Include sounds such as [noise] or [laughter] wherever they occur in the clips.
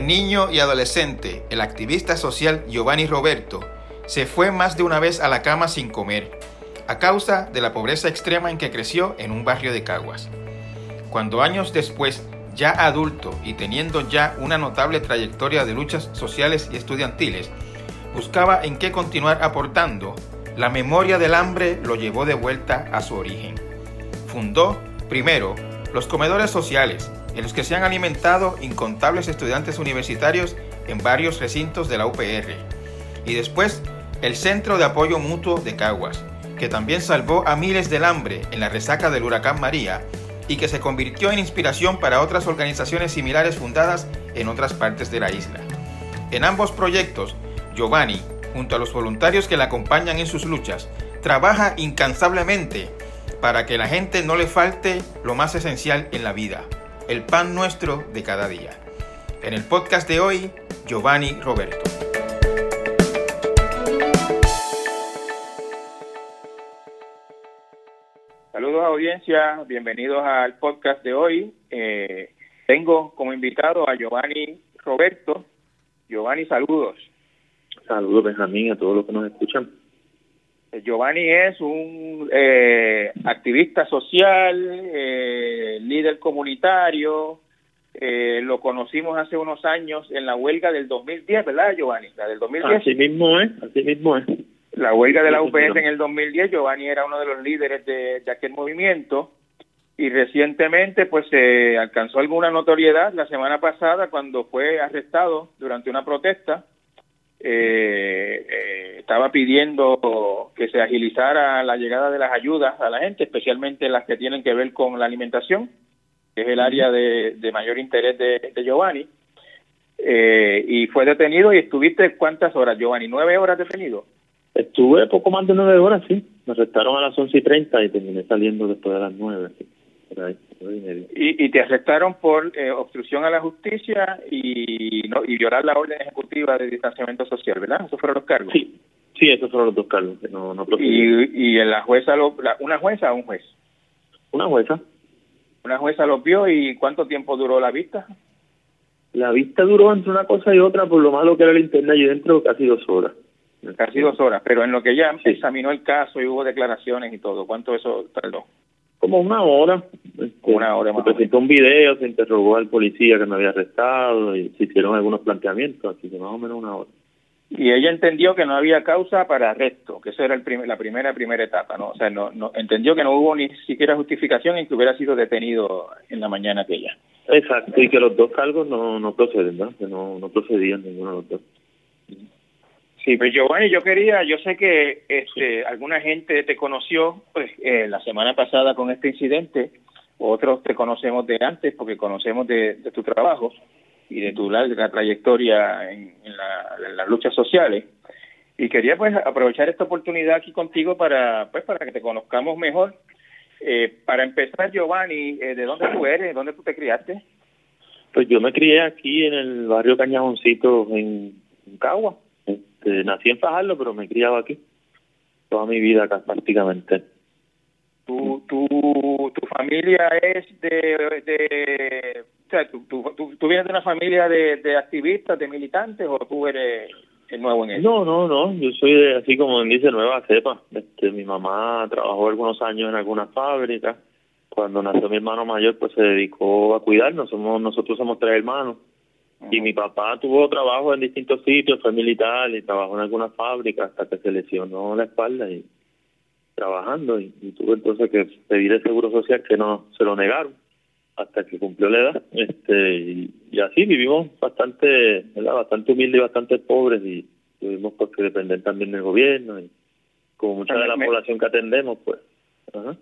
Niño y adolescente, el activista social Giovanni Roberto se fue más de una vez a la cama sin comer, a causa de la pobreza extrema en que creció en un barrio de Caguas. Cuando años después, ya adulto y teniendo ya una notable trayectoria de luchas sociales y estudiantiles, buscaba en qué continuar aportando, la memoria del hambre lo llevó de vuelta a su origen. Fundó, primero, los comedores sociales, en los que se han alimentado incontables estudiantes universitarios en varios recintos de la UPR. Y después, el Centro de Apoyo Mutuo de Caguas, que también salvó a miles del hambre en la resaca del huracán María y que se convirtió en inspiración para otras organizaciones similares fundadas en otras partes de la isla. En ambos proyectos, Giovanni, junto a los voluntarios que le acompañan en sus luchas, trabaja incansablemente para que la gente no le falte lo más esencial en la vida, el pan nuestro de cada día. En el podcast de hoy, Giovanni Roberto. Saludos audiencia, bienvenidos al podcast de hoy. Eh, tengo como invitado a Giovanni Roberto. Giovanni, saludos. Saludos Benjamín a todos los que nos escuchan. Eh, Giovanni es un eh, activista social, eh, líder comunitario. lo conocimos hace unos años en la huelga del 2010, ¿verdad, Giovanni? La del 2010. Así mismo es, así mismo es. La huelga de la UPS en el 2010, Giovanni era uno de los líderes de, de aquel movimiento y recientemente pues se alcanzó alguna notoriedad la semana pasada cuando fue arrestado durante una protesta eh, eh, estaba pidiendo que se agilizara la llegada de las ayudas a la gente, especialmente las que tienen que ver con la alimentación, que es el área de, mayor interés de, Giovanni. Eh, y fue detenido y estuviste cuántas horas, Giovanni, nueve horas detenido. Estuve poco más de nueve horas, sí. Me arrestaron a las once y treinta y terminé saliendo después de las nueve. Y, y, te arrestaron por eh, obstrucción a la justicia y, no, y violar la orden ejecutiva de distanciamiento social, ¿verdad? Esos fueron los cargos. Sí, sí, esos fueron los dos cargos. no, no y, y la jueza, lo, ¿una jueza o un juez? Una jueza. ¿Una jueza los vio y cuánto tiempo duró la vista? La vista duró entre una cosa y otra, por lo malo que era el internet, y dentro casi dos horas. Casi dos horas, pero en lo que ya examinó el caso y hubo declaraciones y todo, ¿cuánto eso tardó? Como una hora. Una hora más. Se presentó un video, se interrogó al policía que me había arrestado y se hicieron algunos planteamientos, así que más o menos una hora. Y ella entendió que no había causa para arresto, que eso era el la primera primera etapa, ¿no? O sea, no, no entendió que no hubo ni siquiera justificación y que hubiera sido detenido en la mañana aquella. Exacto, y que los dos cargos no, no proceden, ¿no? Que no, no procedían ninguno de los dos. Sí, pues Giovanni, yo quería, yo sé que este, alguna gente te conoció pues, eh, la semana pasada con este incidente, otros te conocemos de antes porque conocemos de, tu trabajo y de tu larga trayectoria en, las luchas sociales. Y quería pues aprovechar esta oportunidad aquí contigo para pues para que te conozcamos mejor. Eh, para empezar, Giovanni, eh, ¿de dónde tú eres? ¿Dónde tú te criaste? Pues yo me crié aquí en el barrio Cañajoncito en Cagua. Este, nací en Fajardo, pero me he criado aquí toda mi vida acá prácticamente. ¿Tu, tu, tu familia es de, de o sea, ¿tú, tú, vienes de una familia de, de activistas, de militantes o tú eres el nuevo en eso? No, no, no, yo soy de, así como dice, nueva cepa. Este, mi mamá trabajó algunos años en algunas fábricas. Cuando nació mi hermano mayor, pues se dedicó a cuidarnos. Somos, nosotros somos tres hermanos. Y mi papá tuvo trabajo en distintos sitios, fue militar y trabajó en algunas fábricas hasta que se lesionó la espalda y trabajando y, tuvo entonces que pedir el seguro social que no se lo negaron hasta que cumplió la edad este y, así vivimos bastante ¿verdad? bastante humildes y bastante pobres y tuvimos pues que depender también del gobierno y como mucha de la población que atendemos pues ajá.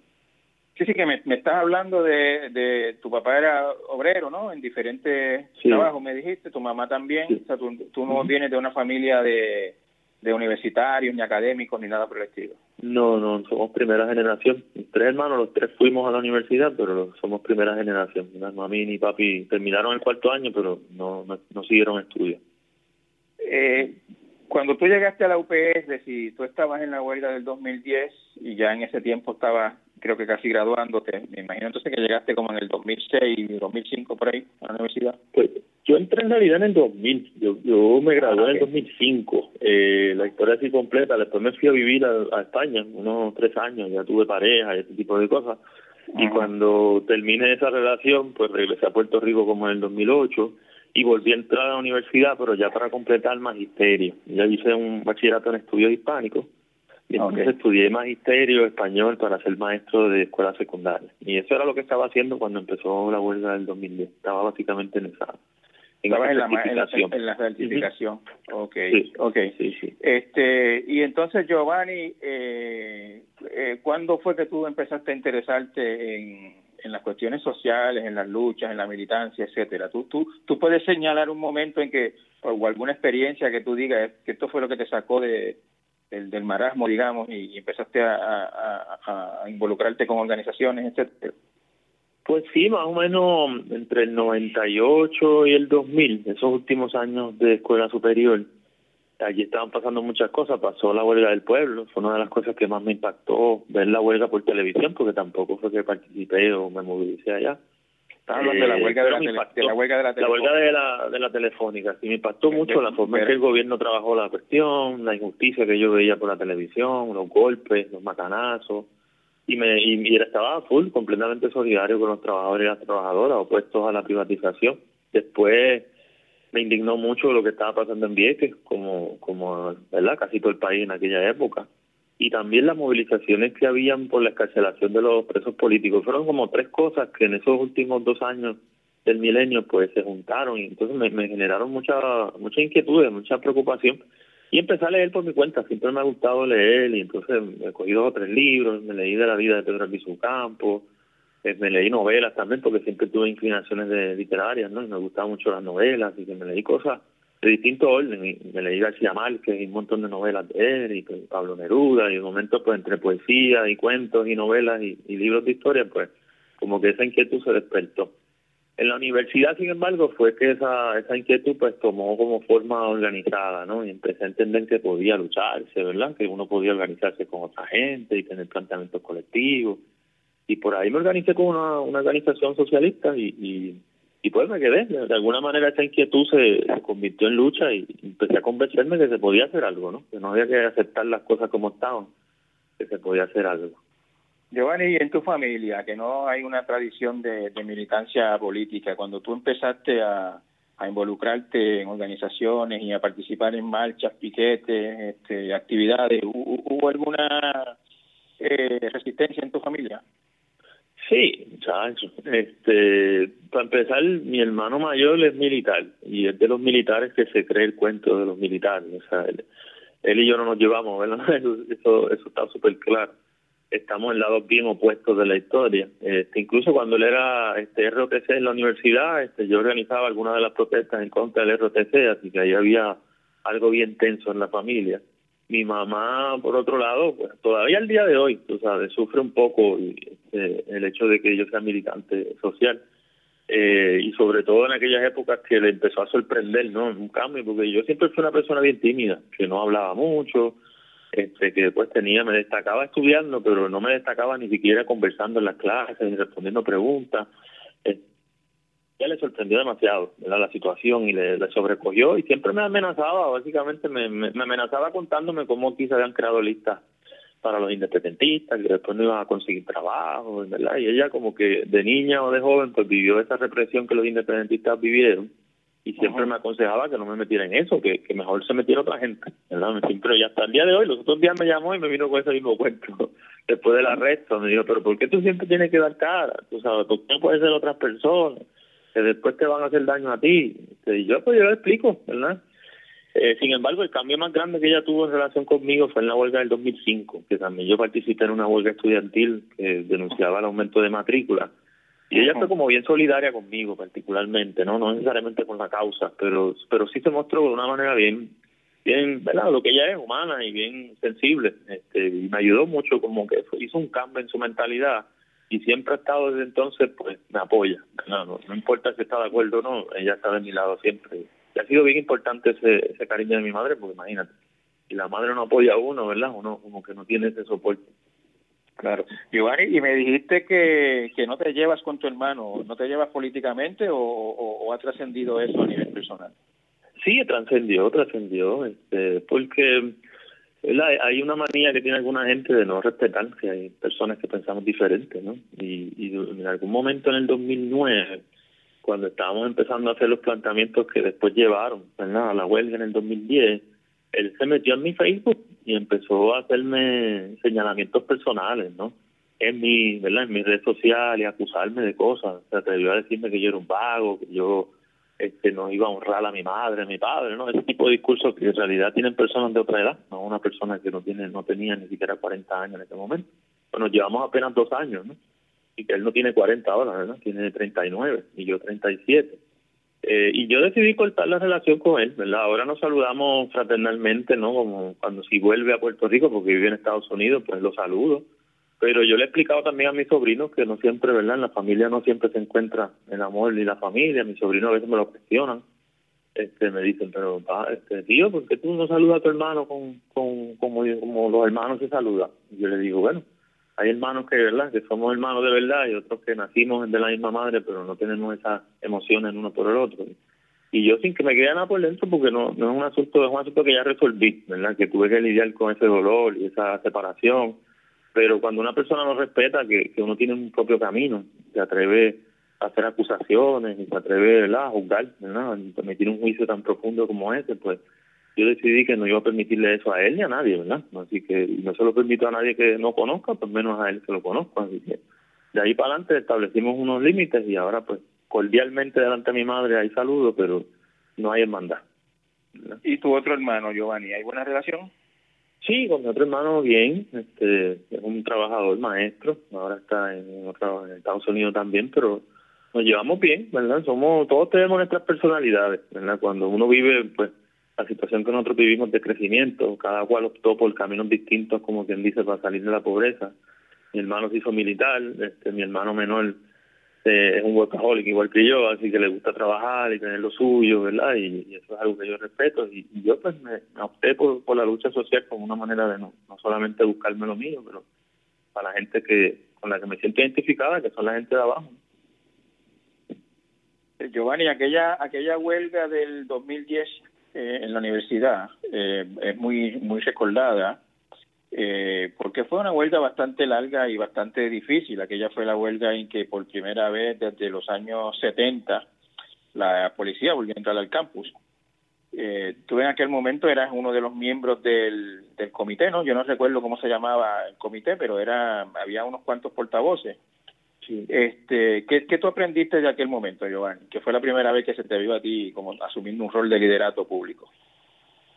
Sí, sí, que me, me estás hablando de, de tu papá era obrero, ¿no? En diferentes trabajos, me dijiste, tu mamá también. O sea, tú, no vienes de una familia de, de universitarios, ni académicos, ni nada por el estilo. No, no, somos primera generación. tres hermanos, los tres fuimos a la universidad, pero somos primera generación. Mami ni papi terminaron el cuarto año, pero no, no, siguieron estudios. Eh, cuando tú llegaste a la UPS, si tú estabas en la huelga del 2010 y ya en ese tiempo estabas creo que casi graduándote. Me imagino entonces que llegaste como en el 2006, 2005 por ahí a la universidad. Pues yo entré en realidad en el 2000, yo, yo me gradué en el 2005, eh, la historia así completa, después me fui a vivir a, España, unos tres años, ya tuve pareja y ese tipo de cosas, y cuando terminé esa relación, pues regresé a Puerto Rico como en el 2008 y volví a entrar a la universidad, pero ya para completar magisterio. Ya hice un bachillerato en estudios hispánicos y entonces estudié magisterio español para ser maestro de escuela secundaria. Y eso era lo que estaba haciendo cuando empezó la huelga del 2010. Estaba básicamente en esa en la, en la, certificación. okay okay sí, sí. Este, y entonces, Giovanni, eh, eh, ¿cuándo fue que tú empezaste a interesarte en, en las cuestiones sociales, en las luchas, en la militancia, etcétera? ¿Tú, tú, tú puedes señalar un momento en que, o alguna experiencia que tú digas que esto fue lo que te sacó de, del, marasmo, digamos, y, empezaste a, a, involucrarte con organizaciones, etcétera? Pues sí, más o menos entre el 98 y el 2000, esos últimos años de escuela superior, allí estaban pasando muchas cosas, pasó la huelga del pueblo, fue una de las cosas que más me impactó ver la huelga por televisión, porque tampoco fue que participé o me movilicé allá. Estaba hablando de la huelga de la, la huelga de la, la huelga de la, de la telefónica, sí me impactó mucho la forma en que el gobierno trabajó la cuestión, la injusticia que yo veía por la televisión, los golpes, los macanazos, y me y, estaba full, completamente solidario con los trabajadores y las trabajadoras opuestos a la privatización. Después me indignó mucho lo que estaba pasando en Vieques, como, como ¿verdad? casi todo el país en aquella época. Y también las movilizaciones que habían por la escarcelación de los presos políticos. Fueron como tres cosas que en esos últimos dos años del milenio pues se juntaron y entonces me, generaron mucha, mucha inquietud, mucha preocupación y empecé a leer por mi cuenta, siempre me ha gustado leer y entonces he cogido tres libros, me leí de la vida de Pedro Albizu Campos, eh, me leí novelas también porque siempre tuve inclinaciones de literarias, ¿no? Y me gustaban mucho las novelas, y que me leí cosas de distinto orden, y me leí García Márquez y un montón de novelas de él, y pues, Pablo Neruda, y de momento pues entre poesía y cuentos y novelas y libros de historia, pues como que esa inquietud se despertó. En la universidad, sin embargo, fue que esa, esa inquietud pues tomó como forma organizada, ¿no? Y empecé a entender que podía lucharse, ¿verdad? Que uno podía organizarse con otra gente y tener planteamientos colectivos. Y por ahí me organicé con una, una organización socialista y, y, y pues me quedé. De alguna manera esa inquietud se, convirtió en lucha y empecé a convencerme que se podía hacer algo, ¿no? Que no había que aceptar las cosas como estaban, que se podía hacer algo. Giovanni, y en tu familia, que no hay una tradición de, militancia política, cuando tú empezaste a, involucrarte en organizaciones y a participar en marchas, piquetes, este, actividades, ¿hubo alguna eh, resistencia en tu familia? Sí, chacho. Este, para empezar, mi hermano mayor es militar y es de los militares que se cree el cuento de los militares. O sea, él, él y yo no nos llevamos, ¿verdad? [laughs] Eso, eso está súper claro estamos en lados bien opuestos de la historia. Este, incluso cuando él era este ROTC en la universidad, este, yo organizaba algunas de las protestas en contra del ROTC, así que ahí había algo bien tenso en la familia. Mi mamá, por otro lado, pues todavía al día de hoy, tú sabes, sufre un poco este, el hecho de que yo sea militante social. Eh, y sobre todo en aquellas épocas que le empezó a sorprender, ¿no? Un cambio, porque yo siempre fui una persona bien tímida, que no hablaba mucho, este, que después tenía, me destacaba estudiando, pero no me destacaba ni siquiera conversando en las clases, ni respondiendo preguntas. Ya le sorprendió demasiado la situación y le, sobrecogió y siempre me amenazaba, básicamente me, me, amenazaba contándome cómo quizá habían creado listas para los independentistas, que después no iban a conseguir trabajo, ¿verdad? Y ella como que de niña o de joven pues vivió esa represión que los independentistas vivieron y siempre me aconsejaba que no me metiera en eso, que, que mejor se metiera otra gente, ¿verdad? Siempre, y hasta el día de hoy, los otros días me llamó y me vino con ese mismo cuento, [laughs] después del arresto, me dijo, pero ¿por qué tú siempre tienes que dar cara? Tú sabes, ¿por qué no puedes ser otras personas? Que después te van a hacer daño a ti. Y yo, pues yo le explico, ¿verdad? Eh, sin embargo, el cambio más grande que ella tuvo en relación conmigo fue en la huelga del 2005, que también yo participé en una huelga estudiantil que denunciaba el aumento de matrícula y ella fue como bien solidaria conmigo particularmente, no no necesariamente con la causa, pero pero sí se mostró de una manera bien bien, ¿verdad? Lo que ella es humana y bien sensible, este, y me ayudó mucho como que hizo un cambio en su mentalidad y siempre ha estado desde entonces, pues me apoya, no, no, importa si está de acuerdo o no, ella está de mi lado siempre. Y ha sido bien importante ese, ese cariño de mi madre, porque imagínate, si la madre no apoya a uno, ¿verdad? Uno como que no tiene ese soporte. Claro. Giovanni, y me dijiste que, que no te llevas con tu hermano, ¿no te llevas políticamente o, o, ha trascendido eso a nivel personal? Sí, trascendió, trascendió, este, porque hay una manía que tiene alguna gente de no respetar que hay personas que pensamos diferente, ¿no? Y, y en algún momento en el 2009, cuando estábamos empezando a hacer los planteamientos que después llevaron ¿verdad? a la huelga en el 2010, él se metió en mi Facebook y empezó a hacerme señalamientos personales, ¿no? En mi, ¿verdad? En mi red social y acusarme de cosas. Se atrevió a decirme que yo era un vago, que yo este no iba a honrar a mi madre, a mi padre, ¿no? Ese tipo de discursos que en realidad tienen personas de otra edad, no una persona que no tiene no tenía ni siquiera 40 años en ese momento. Bueno, llevamos apenas dos años, ¿no? Y que él no tiene 40 ahora, ¿verdad? Tiene 39 y yo 37. Eh, y yo decidí cortar la relación con él, ¿verdad? Ahora nos saludamos fraternalmente, ¿no? Como cuando si vuelve a Puerto Rico, porque vive en Estados Unidos, pues lo saludo. Pero yo le he explicado también a mis sobrinos que no siempre, ¿verdad? En la familia no siempre se encuentra el amor ni la familia. Mis sobrinos a veces me lo cuestionan. Este, me dicen, pero este, tío, ¿por qué tú no saludas a tu hermano con, con, como, como los hermanos se saludan? Yo le digo, bueno, hay hermanos que, ¿verdad? Que somos hermanos de verdad y otros que nacimos de la misma madre, pero no tenemos esas emociones uno por el otro. Y yo sin que me quede nada por dentro, porque no, no es un asunto, es un asunto que ya resolví, ¿verdad? Que tuve que lidiar con ese dolor y esa separación. Pero cuando una persona no respeta que, uno tiene un propio camino, se atreve a hacer acusaciones y se atreve a juzgar, ¿verdad? permitir un juicio tan profundo como ese, pues yo decidí que no iba a permitirle eso a él ni a nadie, ¿verdad? Así que no se lo permito a nadie que no conozca, pues menos a él que lo conozca. Así que de ahí para adelante establecimos unos límites y ahora pues cordialmente delante de mi madre hay saludos, pero no hay hermandad. ¿Y tu otro hermano, Giovanni, hay buena relación? Sí, con mi otro hermano bien, este es un trabajador maestro, ahora está en, otro, en Estados Unidos también, pero nos llevamos bien, ¿verdad? Somos todos tenemos nuestras personalidades, ¿verdad? Cuando uno vive pues la situación que nosotros vivimos de crecimiento, cada cual optó por caminos distintos, como quien dice, para salir de la pobreza. Mi hermano se hizo militar, este, mi hermano menor eh, es un workaholic igual que yo, así que le gusta trabajar y tener lo suyo, ¿verdad? Y, eso es algo que yo respeto. Y, yo pues me, opté por, por la lucha social como una manera de no, no solamente buscarme lo mío, pero para la gente que con la que me siento identificada, que son la gente de abajo. Eh, Giovanni, aquella aquella huelga del 2010 eh, en la universidad eh, es muy muy recordada eh, porque fue una huelga bastante larga y bastante difícil. Aquella fue la huelga en que por primera vez desde los años 70 la policía volvió a entrar al campus. Eh, tú en aquel momento eras uno de los miembros del, del comité, ¿no? Yo no recuerdo cómo se llamaba el comité, pero era había unos cuantos portavoces. Este, ¿qué, ¿Qué tú aprendiste de aquel momento, Giovanni? Que fue la primera vez que se te vio a ti como asumiendo un rol de liderato público.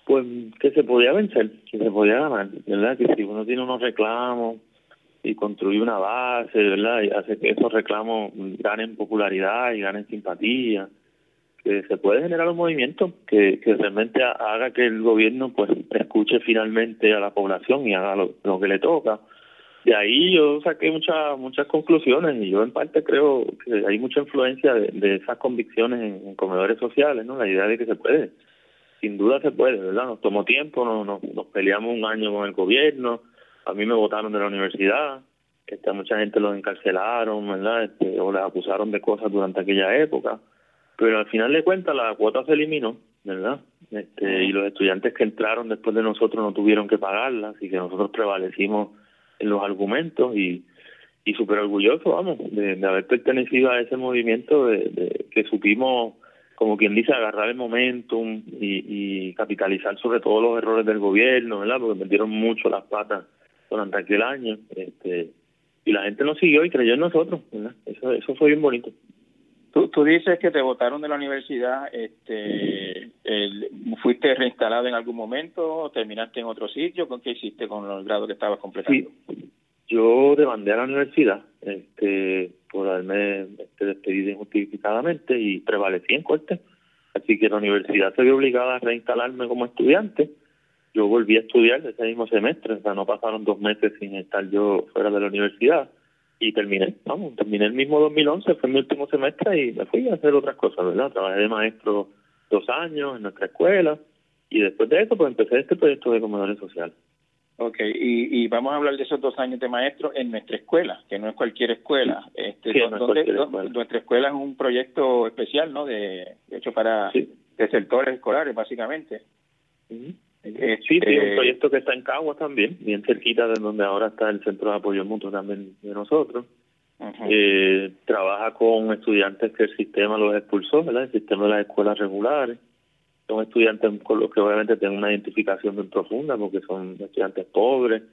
Pues que se podía vencer, que se podía ganar, ¿verdad? Que si uno tiene unos reclamos y construye una base, ¿verdad? Y hace que esos reclamos ganen popularidad y ganen simpatía, que se puede generar un movimiento que, que realmente haga que el gobierno pues escuche finalmente a la población y haga lo que le toca de ahí yo saqué muchas muchas conclusiones y yo en parte creo que hay mucha influencia de, esas convicciones en, comedores sociales, ¿no? La idea de que se puede, sin duda se puede, ¿verdad? Nos tomó tiempo, nos, nos, peleamos un año con el gobierno, a mí me votaron de la universidad, este, mucha gente los encarcelaron, ¿verdad? Este, o les acusaron de cosas durante aquella época, pero al final de cuentas la cuota se eliminó, ¿verdad? Este, y los estudiantes que entraron después de nosotros no tuvieron que pagarla, así que nosotros prevalecimos en los argumentos y, y súper orgulloso, vamos, de, haber pertenecido a ese movimiento, de, que supimos, como quien dice, agarrar el momentum y, y capitalizar sobre todos los errores del gobierno, ¿verdad? Porque metieron mucho las patas durante aquel año, este y la gente nos siguió y creyó en nosotros, ¿verdad? Eso, eso fue bien bonito. Tú, tú dices que te votaron de la universidad, este, el, ¿fuiste reinstalado en algún momento? ¿Terminaste en otro sitio? ¿Con qué hiciste con el grado que estabas completando? Sí. Yo demandé a la universidad este, por haberme este, despedido injustificadamente y prevalecí en corte. Así que la universidad se vio obligada a reinstalarme como estudiante. Yo volví a estudiar ese mismo semestre, o sea, no pasaron dos meses sin estar yo fuera de la universidad y terminé, vamos, terminé el mismo 2011, fue mi último semestre y me fui a hacer otras cosas, ¿verdad? Trabajé de maestro dos años en nuestra escuela y después de eso pues empecé este proyecto de comedores sociales. Ok, y, vamos a hablar de esos dos años de maestro en nuestra escuela, que no es cualquier escuela. Este, Nuestra escuela es un proyecto especial, ¿no? De, hecho para de sectores escolares, básicamente. sí, sí, un este, proyecto que está en Caguas también, bien cerquita de donde ahora está el Centro de Apoyo Mutuo también de nosotros. Eh, trabaja con estudiantes que el sistema los expulsó, ¿verdad? El sistema de las escuelas regulares son estudiantes con los que obviamente tienen una identificación muy profunda porque son estudiantes pobres,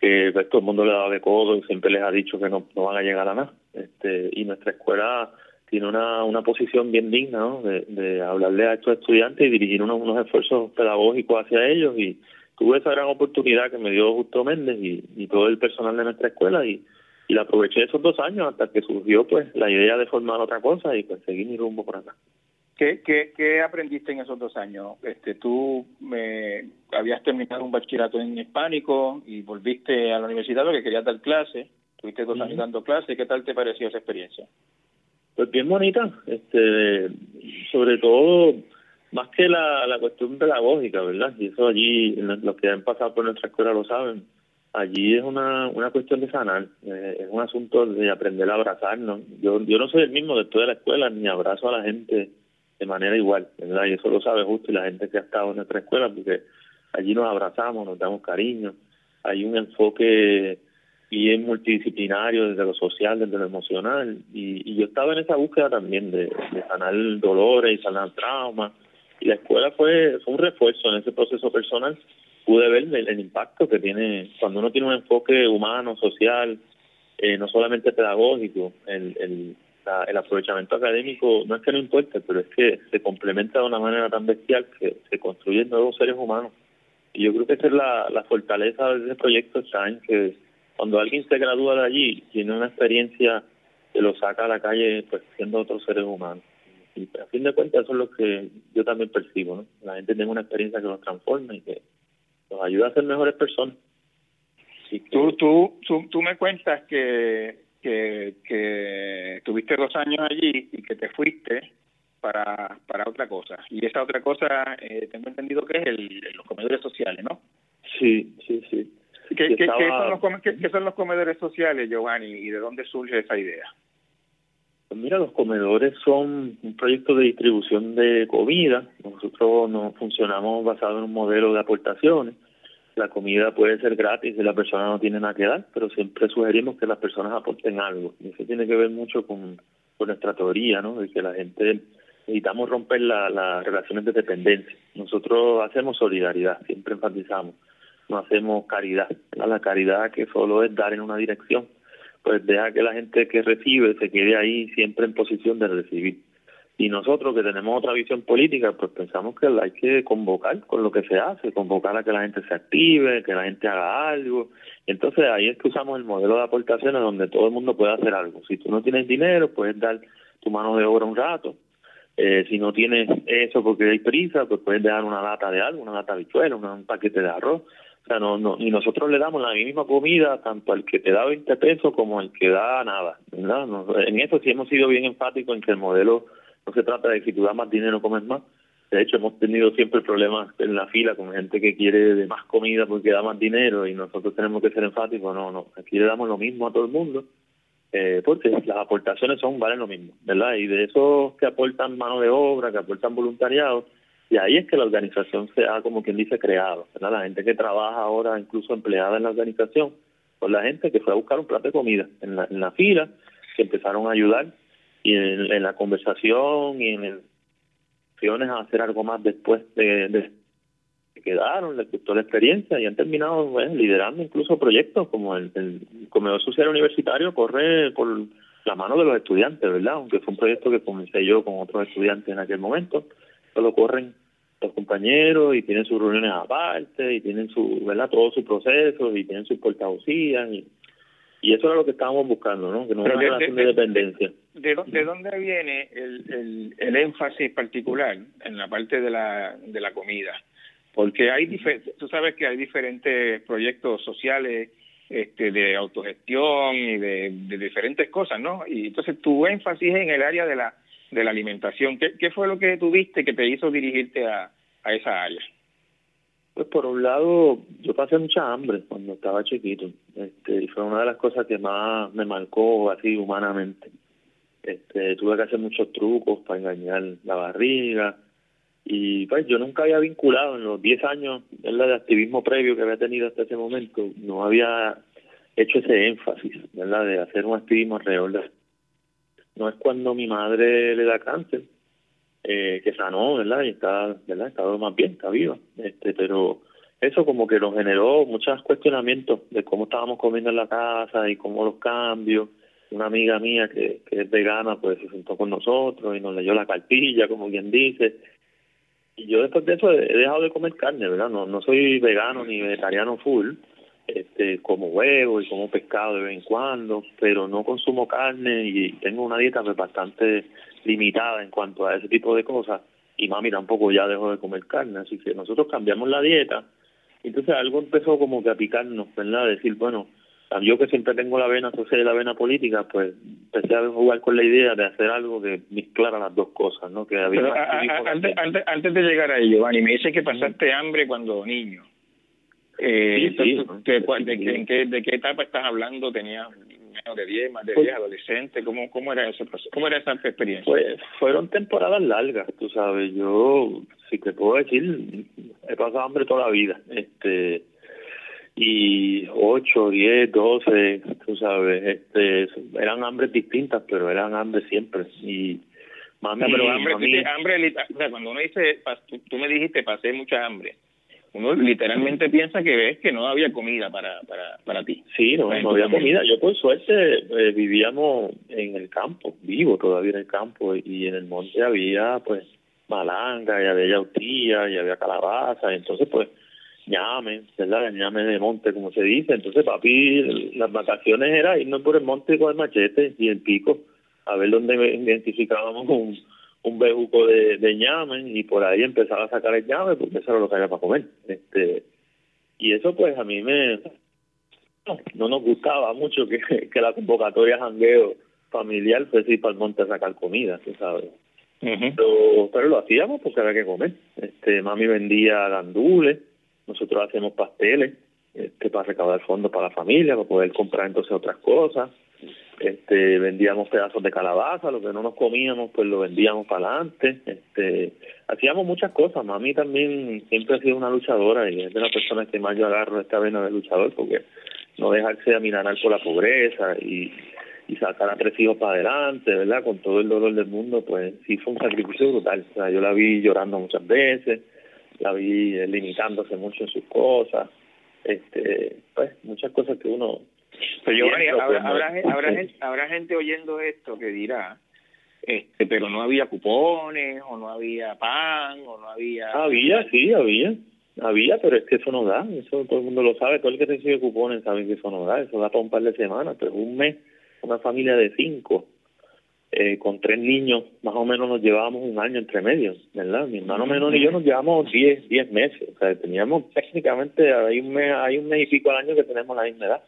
que pues, todo el mundo le da de codo y siempre les ha dicho que no, no van a llegar a nada. Este, y nuestra escuela tiene una, una posición bien digna de, de hablarle a estos estudiantes y dirigir unos, unos esfuerzos pedagógicos hacia ellos y tuve esa gran oportunidad que me dio Justo Méndez y, y todo el personal de nuestra escuela y, y la aproveché esos dos años hasta que surgió pues la idea de formar otra cosa y pues seguí mi rumbo por acá. ¿Qué, qué, qué aprendiste en esos dos años? Este, tú me, habías terminado un bachillerato en hispánico y volviste a la universidad porque querías dar clase. Tuviste dos años dando clase. ¿Qué tal te pareció esa experiencia? Pues bien bonita. Este, sobre todo, más que la, la cuestión pedagógica, ¿verdad? Y eso allí, los que han pasado por nuestra escuela lo saben. Allí es una, una cuestión de sanar, eh, es un asunto de aprender a abrazarnos. Yo, yo no soy el mismo después de la escuela, ni abrazo a la gente de manera igual, ¿verdad? Y eso lo sabe justo y la gente que ha estado en nuestra escuela, porque allí nos abrazamos, nos damos cariño, hay un enfoque bien multidisciplinario desde lo social, desde lo emocional, y, yo estaba en esa búsqueda también de, sanar dolores y sanar traumas, y la escuela fue, fue un refuerzo en ese proceso personal, pude ver el, impacto que tiene cuando uno tiene un enfoque humano, social, eh, no solamente pedagógico, el, el el aprovechamiento académico no es que no importe, pero es que se complementa de una manera tan bestial que se construyen nuevos seres humanos. Y yo creo que esa es la, la fortaleza de ese proyecto, en que cuando alguien se gradúa de allí, tiene una experiencia que lo saca a la calle pues siendo otros seres humanos. Y a fin de cuentas eso es lo que yo también percibo, ¿no? La gente tiene una experiencia que los transforma y que nos ayuda a ser mejores personas. tú, tú, tú, tú me cuentas que que, tuviste dos años allí y que te fuiste para, para otra cosa. Y esa otra cosa, eh, tengo entendido que es el, los comedores sociales, ¿no? Sí, sí, sí. ¿Qué, qué, son los, qué, son los comedores sociales, Giovanni, y de dónde surge esa idea? Pues mira, los comedores son un proyecto de distribución de comida. Nosotros no funcionamos basado en un modelo de aportaciones la comida puede ser gratis si la persona no tiene nada que dar, pero siempre sugerimos que las personas aporten algo. Y eso tiene que ver mucho con, con nuestra teoría, ¿no? De que la gente necesitamos romper las relaciones de dependencia. Nosotros hacemos solidaridad, siempre enfatizamos. No hacemos caridad. La caridad que solo es dar en una dirección, pues deja que la gente que recibe se quede ahí siempre en posición de recibir. Y nosotros que tenemos otra visión política, pues pensamos que hay que convocar con lo que se hace, convocar a que la gente se active, que la gente haga algo. Entonces ahí es que usamos el modelo de aportaciones donde todo el mundo puede hacer algo. Si tú no tienes dinero, puedes dar tu mano de obra un rato. Eh, si no tienes eso porque hay prisa, pues puedes dejar una lata de algo, una lata de bichuela, un paquete de arroz. O sea, no, no, y nosotros le damos la misma comida tanto al que te da 20 pesos como al que da nada, ¿verdad? en eso sí hemos sido bien enfáticos en que el modelo no se trata de que tú das más dinero comes más. De hecho, hemos tenido siempre problemas en la fila con gente que quiere de más comida porque da más dinero y nosotros tenemos que ser enfáticos. No, no, aquí le damos lo mismo a todo el mundo eh, porque las aportaciones son valen lo mismo, ¿verdad? Y de esos que aportan mano de obra, que aportan voluntariado, y ahí es que la organización se ha, como quien dice, creado, ¿verdad? La gente que trabaja ahora, incluso empleada en la organización, pues la gente que fue a buscar un plato de comida en la, en la fila, que empezaron a ayudar y en, la conversación y en el a hacer algo más después de, de quedaron, les gustó la experiencia y han terminado pues, liderando incluso proyectos como el, comedor social universitario corre por la mano de los estudiantes, ¿verdad? Aunque fue un proyecto que comencé yo con otros estudiantes en aquel momento, solo corren los compañeros y tienen sus reuniones aparte y tienen su, ¿verdad? Todos sus procesos y tienen sus portavocías y y eso era lo que estábamos buscando, ¿no? Que no una relación de, dependencia. De, dónde viene el, el, énfasis particular en la parte de la, de la comida? Porque hay tú sabes que hay diferentes proyectos sociales este, de autogestión y de, diferentes cosas, ¿no? Y entonces tu énfasis en el área de la, de la alimentación. ¿Qué, ¿Qué fue lo que tuviste que te hizo dirigirte a, a esa área? Pues por un lado, yo pasé mucha hambre cuando estaba chiquito, este, y fue una de las cosas que más me marcó así humanamente. Este, tuve que hacer muchos trucos para engañar la barriga, y pues yo nunca había vinculado en los 10 años de activismo previo que había tenido hasta ese momento, no había hecho ese énfasis, ¿verdad? De hacer un activismo alrededor No es cuando mi madre le da cáncer, eh, que sanó, ¿verdad? Y está, ¿verdad? Está más bien, está viva. Este, pero eso como que nos generó muchos cuestionamientos de cómo estábamos comiendo en la casa y cómo los cambios. Una amiga mía que, que es vegana, pues se sentó con nosotros y nos leyó la cartilla, como quien dice. Y yo después de eso he dejado de comer carne, ¿verdad? No, no soy vegano ni vegetariano full, este, como huevo y como pescado de vez en cuando, pero no consumo carne y tengo una dieta pues, bastante limitada en cuanto a ese tipo de cosas y mami tampoco ya dejó de comer carne, así que nosotros cambiamos la dieta, entonces algo empezó como que a picarnos, ¿verdad? Decir, bueno, yo que siempre tengo la vena social y la vena política, pues empecé a jugar con la idea de hacer algo que mezclara las dos cosas, ¿no? Que había antes, antes, antes, de llegar a ello, Giovanni, me dice que pasaste hambre cuando niño. Eh, sí, ¿de, de, qué, ¿De qué etapa estás hablando? ¿Tenías menos de 10, más de 10, pues adolescente? ¿Cómo, cómo, era ese ¿Cómo era esa experiencia? Pues fueron temporadas largas, tú sabes. Yo, si te puedo decir, he pasado hambre toda la vida. este y 8, 10, 12, tú sabes, este, eran hambres distintas, pero eran hambres siempre. Y mami, pero hambre, hambre, cuando uno dice, tú me dijiste, pasé mucha hambre uno literalmente piensa que ves que no había comida para, para, para ti. Sí, no, no había comida. Yo por suerte eh, vivíamos en el campo, vivo todavía en el campo, y en el monte había pues malanga, y había yautía, y había calabaza, entonces pues ñame, ¿verdad? ñame de monte, como se dice. Entonces papi, las vacaciones era irnos por el monte con el machete y el pico, a ver dónde identificábamos un un bejuco de, de ñame y por ahí empezaba a sacar el ñame porque eso era lo que había para comer. este Y eso pues a mí me... No, nos gustaba mucho que, que la convocatoria jangueo familiar fuese ir para el monte a sacar comida, sabes. pero, pero lo hacíamos porque había que comer. este Mami vendía gandules, nosotros hacemos pasteles este para recaudar fondos para la familia, para poder comprar entonces otras cosas. Este vendíamos pedazos de calabaza, lo que no nos comíamos pues lo vendíamos para adelante, este hacíamos muchas cosas, mami también siempre ha sido una luchadora y es de las personas que más yo agarro esta vena de luchador porque no dejarse aminarar por la pobreza y, y sacar a tres hijos para adelante, ¿verdad? Con todo el dolor del mundo, pues sí fue un sacrificio brutal, o sea, yo la vi llorando muchas veces, la vi limitándose mucho en sus cosas, este pues muchas cosas que uno pero habrá, habrá, gente, habrá gente oyendo esto que dirá, este, pero no había cupones, o no había pan, o no había... Había, sí, había. Había, pero es que eso no da, eso todo el mundo lo sabe, todo el que recibe cupones sabe que eso no da, eso da para un par de semanas, pero un mes, una familia de cinco, eh, con tres niños, más o menos nos llevábamos un año entre medios, ¿verdad? Mi hermano menor y yo nos llevamos diez, diez meses, o sea, teníamos técnicamente, hay un mes, hay un mes y pico al año que tenemos la misma edad.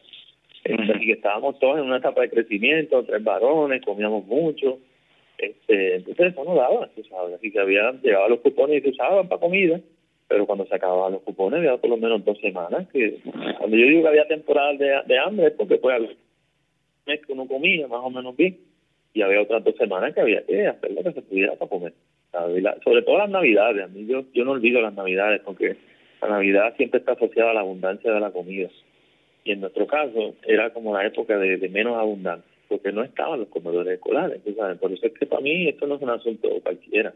Así que estábamos todos en una etapa de crecimiento, tres varones, comíamos mucho. Este, entonces eso no daba, tú sabes. Así que había llegado los cupones y se usaban para comida, pero cuando se acababan los cupones había por lo menos dos semanas. que Cuando yo digo que había temporada de, de hambre es porque pues al mes que uno comía más o menos bien y había otras dos semanas que había que hacer lo que se pudiera para comer. sobre todo las navidades, a mí yo, yo no olvido las navidades porque la navidad siempre está asociada a la abundancia de la comida y en nuestro caso era como la época de, menos abundancia, porque no estaban los comedores escolares, ¿sabes? Por eso es que para mí esto no es un asunto cualquiera,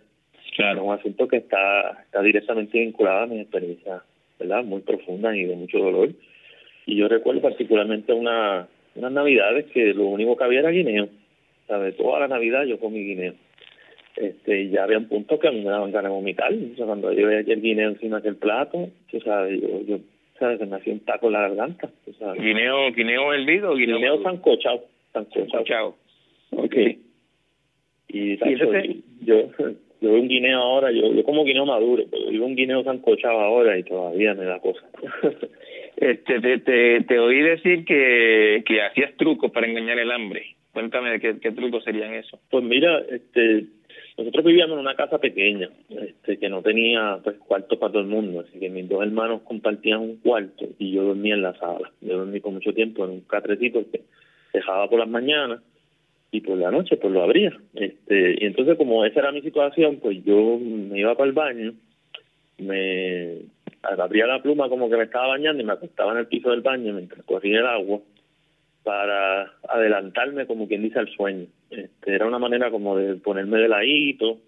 claro. es un asunto que está, está directamente vinculado a mi experiencia, ¿verdad? Muy profunda y de mucho dolor. Y yo recuerdo particularmente una, unas navidades que lo único que había era guineo, ¿sabes? Toda la navidad yo comí guineo. Este, y ya había un punto que a mí me daban ganas de vomitar. O cuando yo veía el guineo encima del plato, tú sabes, yo, yo ¿sabes? Se me hacía un taco en la garganta. ¿sabes? ¿Guineo, guineo hervido o guineo? Guineo sancochado. Sancochado. Ok. Y, yo, yo veo un guineo ahora, yo, yo como guineo maduro, pero yo un guineo sancochado ahora y todavía me da cosa. [laughs] este, te, te, te oí decir que, que hacías trucos para engañar el hambre. Cuéntame qué, qué trucos serían esos. Pues mira, este nosotros vivíamos en una casa pequeña, este, que no tenía pues cuarto para todo el mundo, así que mis dos hermanos compartían un cuarto y yo dormía en la sala. Yo dormí por mucho tiempo en un catrecito que dejaba por las mañanas y por la noche pues lo abría. Este, y entonces como esa era mi situación, pues yo me iba para el baño, me abría la pluma como que me estaba bañando y me acostaba en el piso del baño mientras corría el agua para adelantarme como quien dice al sueño. Este, era una manera como de ponerme de ladito,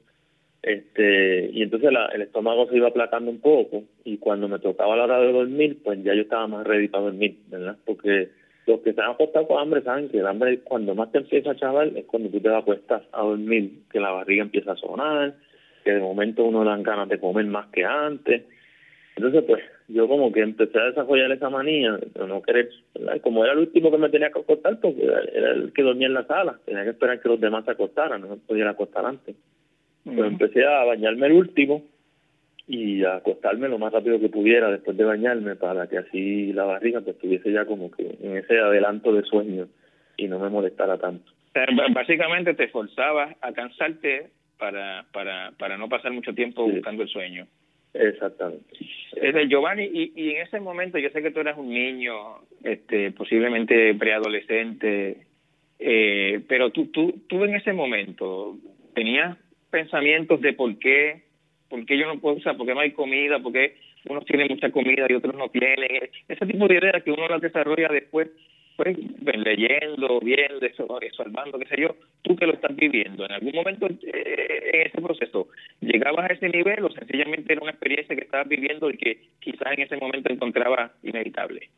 este, y entonces el estómago se iba aplacando un poco y cuando me tocaba la hora de dormir, pues ya yo estaba más ready para dormir, ¿verdad? Porque los que están acostados con hambre saben que el hambre cuando más te empieza, chaval, es cuando tú te acuestas a dormir, que la barriga empieza a sonar, que de momento uno dan ganas de comer más que antes, entonces, pues, yo como que empecé a desarrollar esa manía de no querer, como era el último que me tenía que acostar, porque era el que dormía en la sala, tenía que esperar que los demás se acostaran, no me podía acostar antes. Pues empecé a bañarme el último y a acostarme lo más rápido que pudiera después de bañarme para que así la barriga pues, estuviese ya como que en ese adelanto de sueño y no me molestara tanto. básicamente te esforzabas a cansarte para, para, para no pasar mucho tiempo buscando el sueño. Exactamente. Eh, Giovanni, y, y en ese momento, yo sé que tú eras un niño, este, posiblemente preadolescente, eh, pero tú, tú, tú en ese momento tenías pensamientos de por qué, por qué yo no puedo usar, por qué no hay comida, por qué unos tienen mucha comida y otros no tienen. Ese tipo de ideas que uno las desarrolla después pues leyendo, viendo, eso, qué sé yo, tú que lo estás viviendo, en algún momento eh, en ese proceso, ¿llegabas a ese nivel o sencillamente era una experiencia que estabas viviendo y que quizás en ese momento encontrabas inevitable?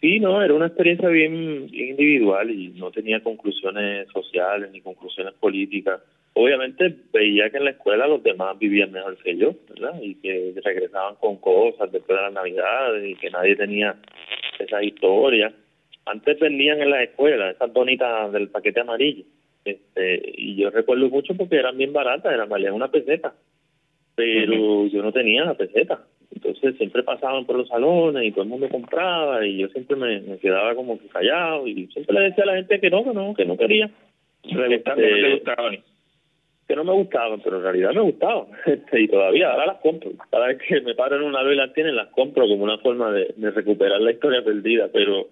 Sí, no, era una experiencia bien, individual y no tenía conclusiones sociales ni conclusiones políticas. Obviamente veía que en la escuela los demás vivían mejor que yo, ¿verdad? Y que regresaban con cosas después de las navidades y que nadie tenía esa historia. Antes vendían en la escuela esas bonitas del paquete amarillo. Este, y yo recuerdo mucho porque eran bien baratas, eran valían una peseta. Pero yo no tenía la peseta. Entonces siempre pasaban por los salones y todo el mundo compraba y yo siempre me, quedaba como que callado y siempre le decía a la gente que no, que no, que no quería. Este, que no me gustaban, pero en realidad me gustaban. [laughs] Este, y todavía ahora las compro. Cada vez que me paro en una vez las tienen, las compro como una forma de, recuperar la historia perdida. Pero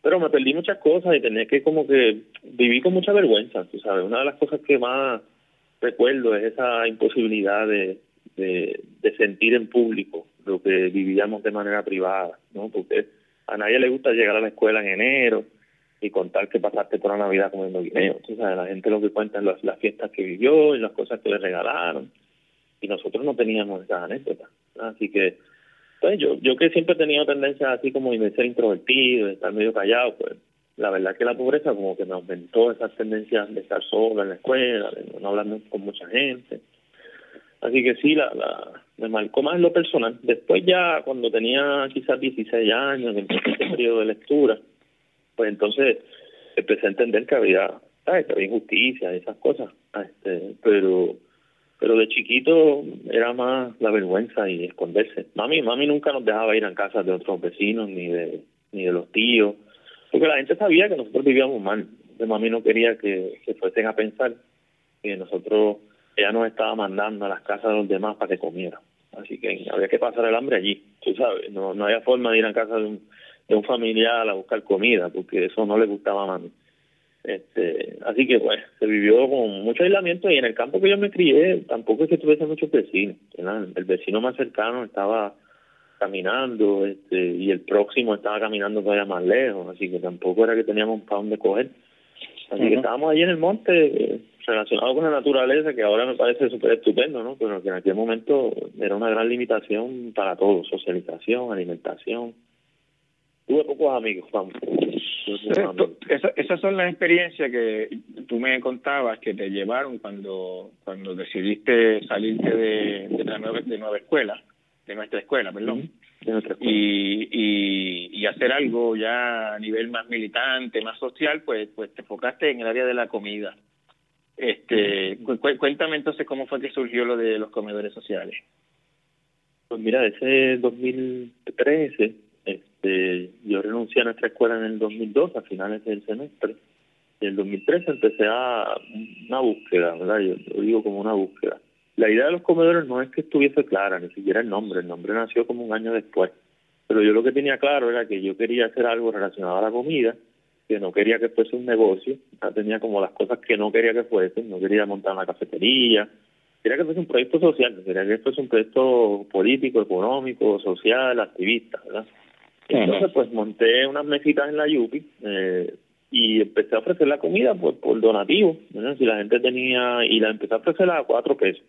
pero me perdí muchas cosas y tenía que como que viví con mucha vergüenza, tú sabes. Una de las cosas que más recuerdo es esa imposibilidad de, de, de sentir en público lo que vivíamos de manera privada, ¿no? Porque a nadie le gusta llegar a la escuela en enero y contar que pasaste por la Navidad comiendo guineo. Sea, la gente lo que cuenta es las, fiestas que vivió y las cosas que le regalaron. Y nosotros no teníamos esas anécdotas. Así que, pues yo yo que siempre he tenido tendencia así como de ser introvertido, de estar medio callado, pues la verdad que la pobreza como que me aumentó esas tendencias de estar solo en la escuela, de no hablar con mucha gente. Así que sí, la, la, me marcó más en lo personal. Después ya, cuando tenía quizás 16 años, empecé ese periodo de lectura, pues entonces empecé a entender que había, ¿sabes? que había injusticia y esas cosas. Este, pero pero de chiquito era más la vergüenza y esconderse. Mami, mami nunca nos dejaba ir a casa de otros vecinos ni de ni de los tíos, porque la gente sabía que nosotros vivíamos mal. Entonces mami no quería que, se fuesen a pensar que nosotros ella nos estaba mandando a las casas de los demás para que comieran. Así que había que pasar el hambre allí, tú sabes, no no había forma de ir a casa de un de un familiar a buscar comida, porque eso no le gustaba a mami. Este, así que pues se vivió con mucho aislamiento y en el campo que yo me crié tampoco es que tuviese muchos vecinos. El vecino más cercano estaba caminando este, y el próximo estaba caminando todavía más lejos, así que tampoco era que teníamos para dónde coger. Así que estábamos allí en el monte eh, relacionado con la naturaleza, que ahora me parece súper estupendo, ¿no? Pero que en aquel momento era una gran limitación para todos, socialización, alimentación tuve pocos amigos, vamos. esas son las experiencias que tú me contabas que te llevaron cuando cuando decidiste salirte de, de la nueva, de nueva escuela, de nuestra escuela, perdón. Y, y, y hacer algo ya a nivel más militante, más social, pues pues te enfocaste en el área de la comida. Este, cuéntame entonces cómo fue que surgió lo de los comedores sociales. Pues mira, ese 2013 este, yo renuncié a nuestra escuela en el 2002, a finales del semestre, en el 2013 empecé a una búsqueda, ¿verdad? Yo lo digo como una búsqueda. La idea de los comedores no es que estuviese clara, ni siquiera el nombre, el nombre nació como un año después. Pero yo lo que tenía claro era que yo quería hacer algo relacionado a la comida, que no quería que fuese un negocio, tenía como las cosas que no quería que fuesen, no quería montar una cafetería, quería que fuese un proyecto social, quería que fuese un proyecto político, económico, social, activista, ¿verdad? Entonces, pues monté unas mesitas en la Yupi eh, y empecé a ofrecer la comida pues, por donativo. Si la gente tenía, y la empecé a ofrecer a cuatro pesos.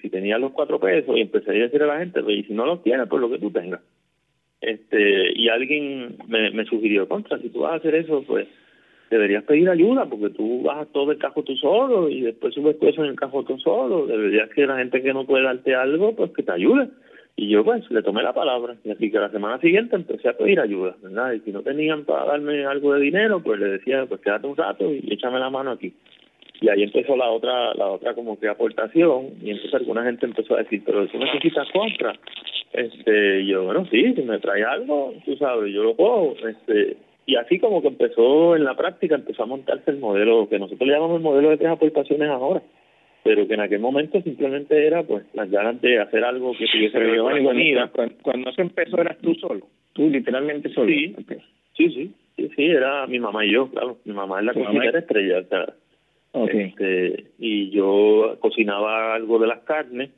Si tenía los cuatro pesos, y empecé a decir a la gente, pues, y si no los tienes, pues lo que tú tengas. este Y alguien me, me sugirió, contra, si tú vas a hacer eso, pues deberías pedir ayuda, porque tú bajas todo el cajo tú solo y después subes todo eso en el cajo tú solo. Deberías que la gente que no puede darte algo, pues que te ayude. Y yo pues le tomé la palabra. Y así que la semana siguiente empecé a pedir ayuda, ¿verdad? Y si no tenían para darme algo de dinero, pues le decía, pues quédate un rato y échame la mano aquí. Y ahí empezó la otra, la otra como que aportación, y entonces alguna gente empezó a decir, pero eso necesitas compra. Este, yo, bueno, sí, si me trae algo, tú sabes, yo lo puedo. Este, y así como que empezó en la práctica, empezó a montarse el modelo, que nosotros le llamamos el modelo de tres aportaciones ahora pero que en aquel momento simplemente era pues las ganas de hacer algo que tuviese que ver con Cuando, se empezó eras tú solo, tú literalmente solo. Sí, sí, sí, sí, era mi mamá y yo, claro, mi mamá es la cocinera estrella, o sea, este, y yo cocinaba algo de las carnes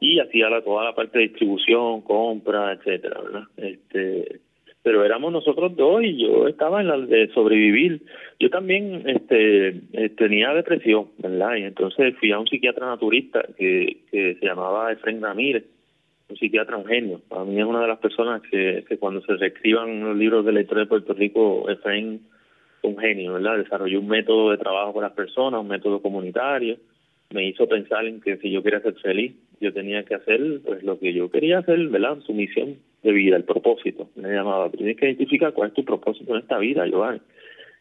y hacía la, toda la parte de distribución, compra, etcétera, ¿verdad? Este, pero éramos nosotros dos y yo estaba en la de sobrevivir. Yo también este eh, tenía depresión, ¿verdad? Y entonces fui a un psiquiatra naturista que, que se llamaba Efraín Ramírez, un psiquiatra un genio. Para mí es una de las personas que, que cuando se reescriban los libros de la historia de Puerto Rico, Efraín un genio, ¿verdad? Desarrolló un método de trabajo con las personas, un método comunitario. Me hizo pensar en que si yo quería ser feliz, yo tenía que hacer pues lo que yo quería hacer, ¿verdad? Su misión de vida, el propósito. Me llamaba, tienes que identificar cuál es tu propósito en esta vida, Giovanni.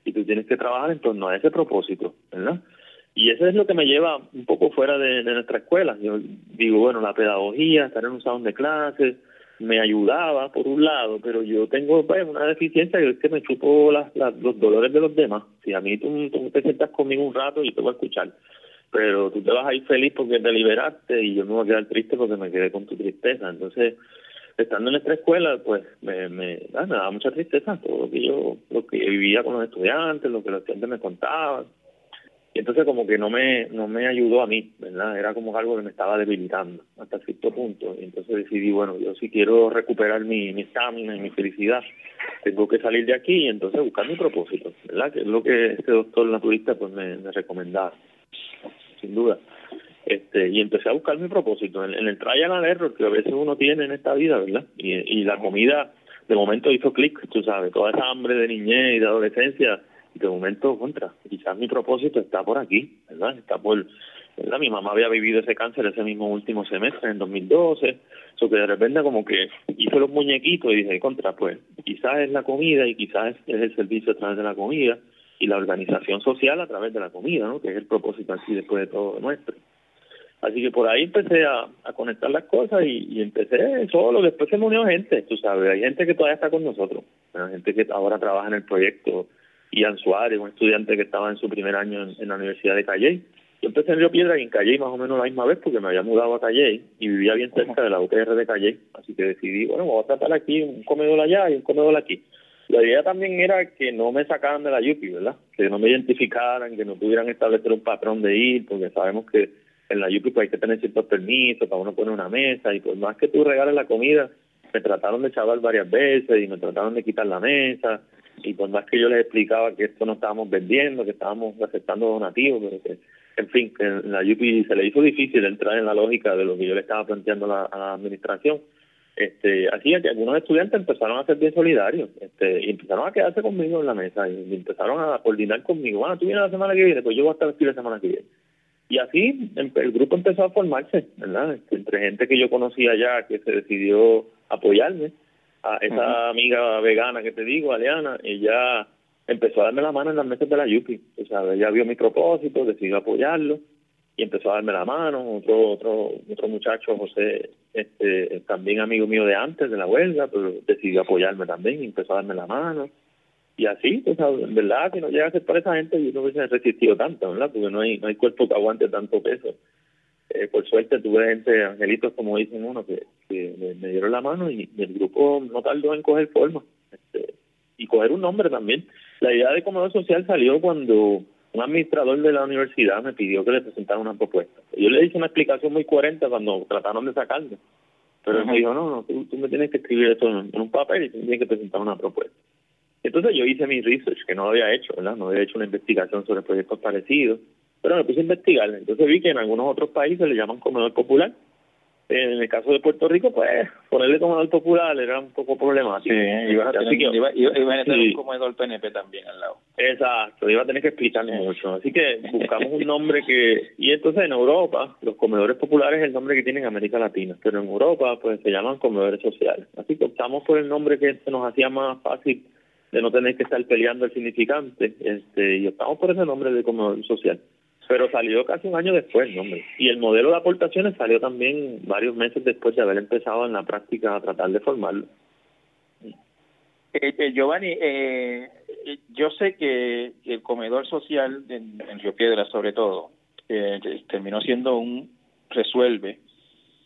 Y tú tienes que trabajar en torno a ese propósito, ¿verdad? Y eso es lo que me lleva un poco fuera de, nuestra escuela. Yo digo, bueno, la pedagogía, estar en un salón de clases, me ayudaba por un lado, pero yo tengo pues, una deficiencia que es que me chupo las, los dolores de los demás. Si a mí tú, tú te sientas conmigo un rato y te voy a escuchar, pero tú te vas a ir feliz porque te liberaste y yo me voy a quedar triste porque me quedé con tu tristeza. Entonces, estando en esta escuela, pues me, ah, me daba mucha tristeza todo lo que yo, lo que vivía con los estudiantes, lo que los estudiantes me contaban. Y entonces como que no me, no me ayudó a mí, ¿verdad? Era como algo que me estaba debilitando hasta cierto punto. Y entonces decidí, bueno, yo si quiero recuperar mi estamina y mi felicidad, tengo que salir de aquí y entonces buscar mi propósito, ¿verdad? Que es lo que este doctor naturista pues me recomendaba, sin duda este y empecé a buscar mi propósito en, el trial and error que a veces uno tiene en esta vida, ¿verdad? Y, y la comida de momento hizo clic, tú sabes, toda esa hambre de niñez y de adolescencia, de momento contra, quizás mi propósito está por aquí, ¿verdad? Está por, ¿verdad? Mi mamá había vivido ese cáncer ese mismo último semestre, en 2012, eso que de repente como que hizo los muñequitos y dije, contra, pues quizás es la comida y quizás es el servicio a través de la comida y la organización social a través de la comida, ¿no? Que es el propósito así después de todo nuestro. Así que por ahí empecé a, conectar las cosas y, empecé solo. Después se me unió gente, tú sabes. Hay gente que todavía está con nosotros. Hay gente que ahora trabaja en el proyecto. Ian Suárez, un estudiante que estaba en su primer año en, la Universidad de Calley. Yo empecé en Río Piedra y en Calley más o menos la misma vez porque me había mudado a Calley y vivía bien cerca de la UTR de Calley. Así que decidí, bueno, voy a tratar aquí un comedor allá y un comedor aquí. La idea también era que no me sacaran de la Yupi, ¿verdad? Que no me identificaran, que no pudieran establecer un patrón de ir, porque sabemos que en la Yupi pues hay que tener ciertos permisos para uno poner una mesa y por más que tú regales la comida, me trataron de chaval varias veces y me trataron de quitar la mesa y por más que yo les explicaba que esto no estábamos vendiendo, que estábamos aceptando donativos, pero que, en fin, en la Yupi se le hizo difícil entrar en la lógica de lo que yo le estaba planteando a la, administración. Este, así que algunos estudiantes empezaron a ser bien solidarios este, y empezaron a quedarse conmigo en la mesa y empezaron a coordinar conmigo. Bueno, tú vienes la semana que viene, pues yo voy a estar aquí la semana que viene y así el grupo empezó a formarse, ¿verdad? Este, entre gente que yo conocía ya, que se decidió apoyarme. A esa amiga vegana que te digo, Aliana, ella empezó a darme la mano en las mesas de la Yupi. O sea, ella vio mi propósito, decidió apoyarlo y empezó a darme la mano. Otro otro otro muchacho, José, este, también amigo mío de antes de la huelga, pero decidió apoyarme también y empezó a darme la mano y así, pues, en verdad, si no llega a ser para esa gente, yo no hubiese resistido tanto, ¿verdad? Porque no hay, no hay cuerpo que aguante tanto peso. Eh, por suerte tuve gente, angelitos, como dicen uno, que, que me, dieron la mano y, el grupo no tardó en coger forma. Este, y coger un nombre también. La idea de comedor social salió cuando un administrador de la universidad me pidió que le presentara una propuesta. Yo le hice una explicación muy coherente cuando trataron de sacarme. Pero él me dijo, no, no, tú, me tienes que escribir esto en, un papel y tú tienes que presentar una propuesta. Entonces yo hice mi research, que no había hecho, ¿verdad? No había hecho una investigación sobre proyectos parecidos, pero me puse a investigar. Entonces vi que en algunos otros países le llaman comedor popular en el caso de Puerto Rico, pues ponerle comedor popular era un poco problemático. Sí, iba a tener, que, iba, a tener un comedor PNP también al lado. Exacto, iba a tener que explicarle mucho. Así que buscamos un nombre que... Y entonces en Europa, los comedores populares es el nombre que tienen en América Latina, pero en Europa pues se llaman comedores sociales. Así que optamos por el nombre que se nos hacía más fácil de no tener que estar peleando el significante este y optamos por ese nombre de comedor social pero salió casi un año después, ¿no, hombre? Y el modelo de aportaciones salió también varios meses después de haber empezado en la práctica a tratar de formarlo. Eh, eh, Giovanni, eh, yo sé que el comedor social en, Río Piedra, sobre todo, terminó siendo un resuelve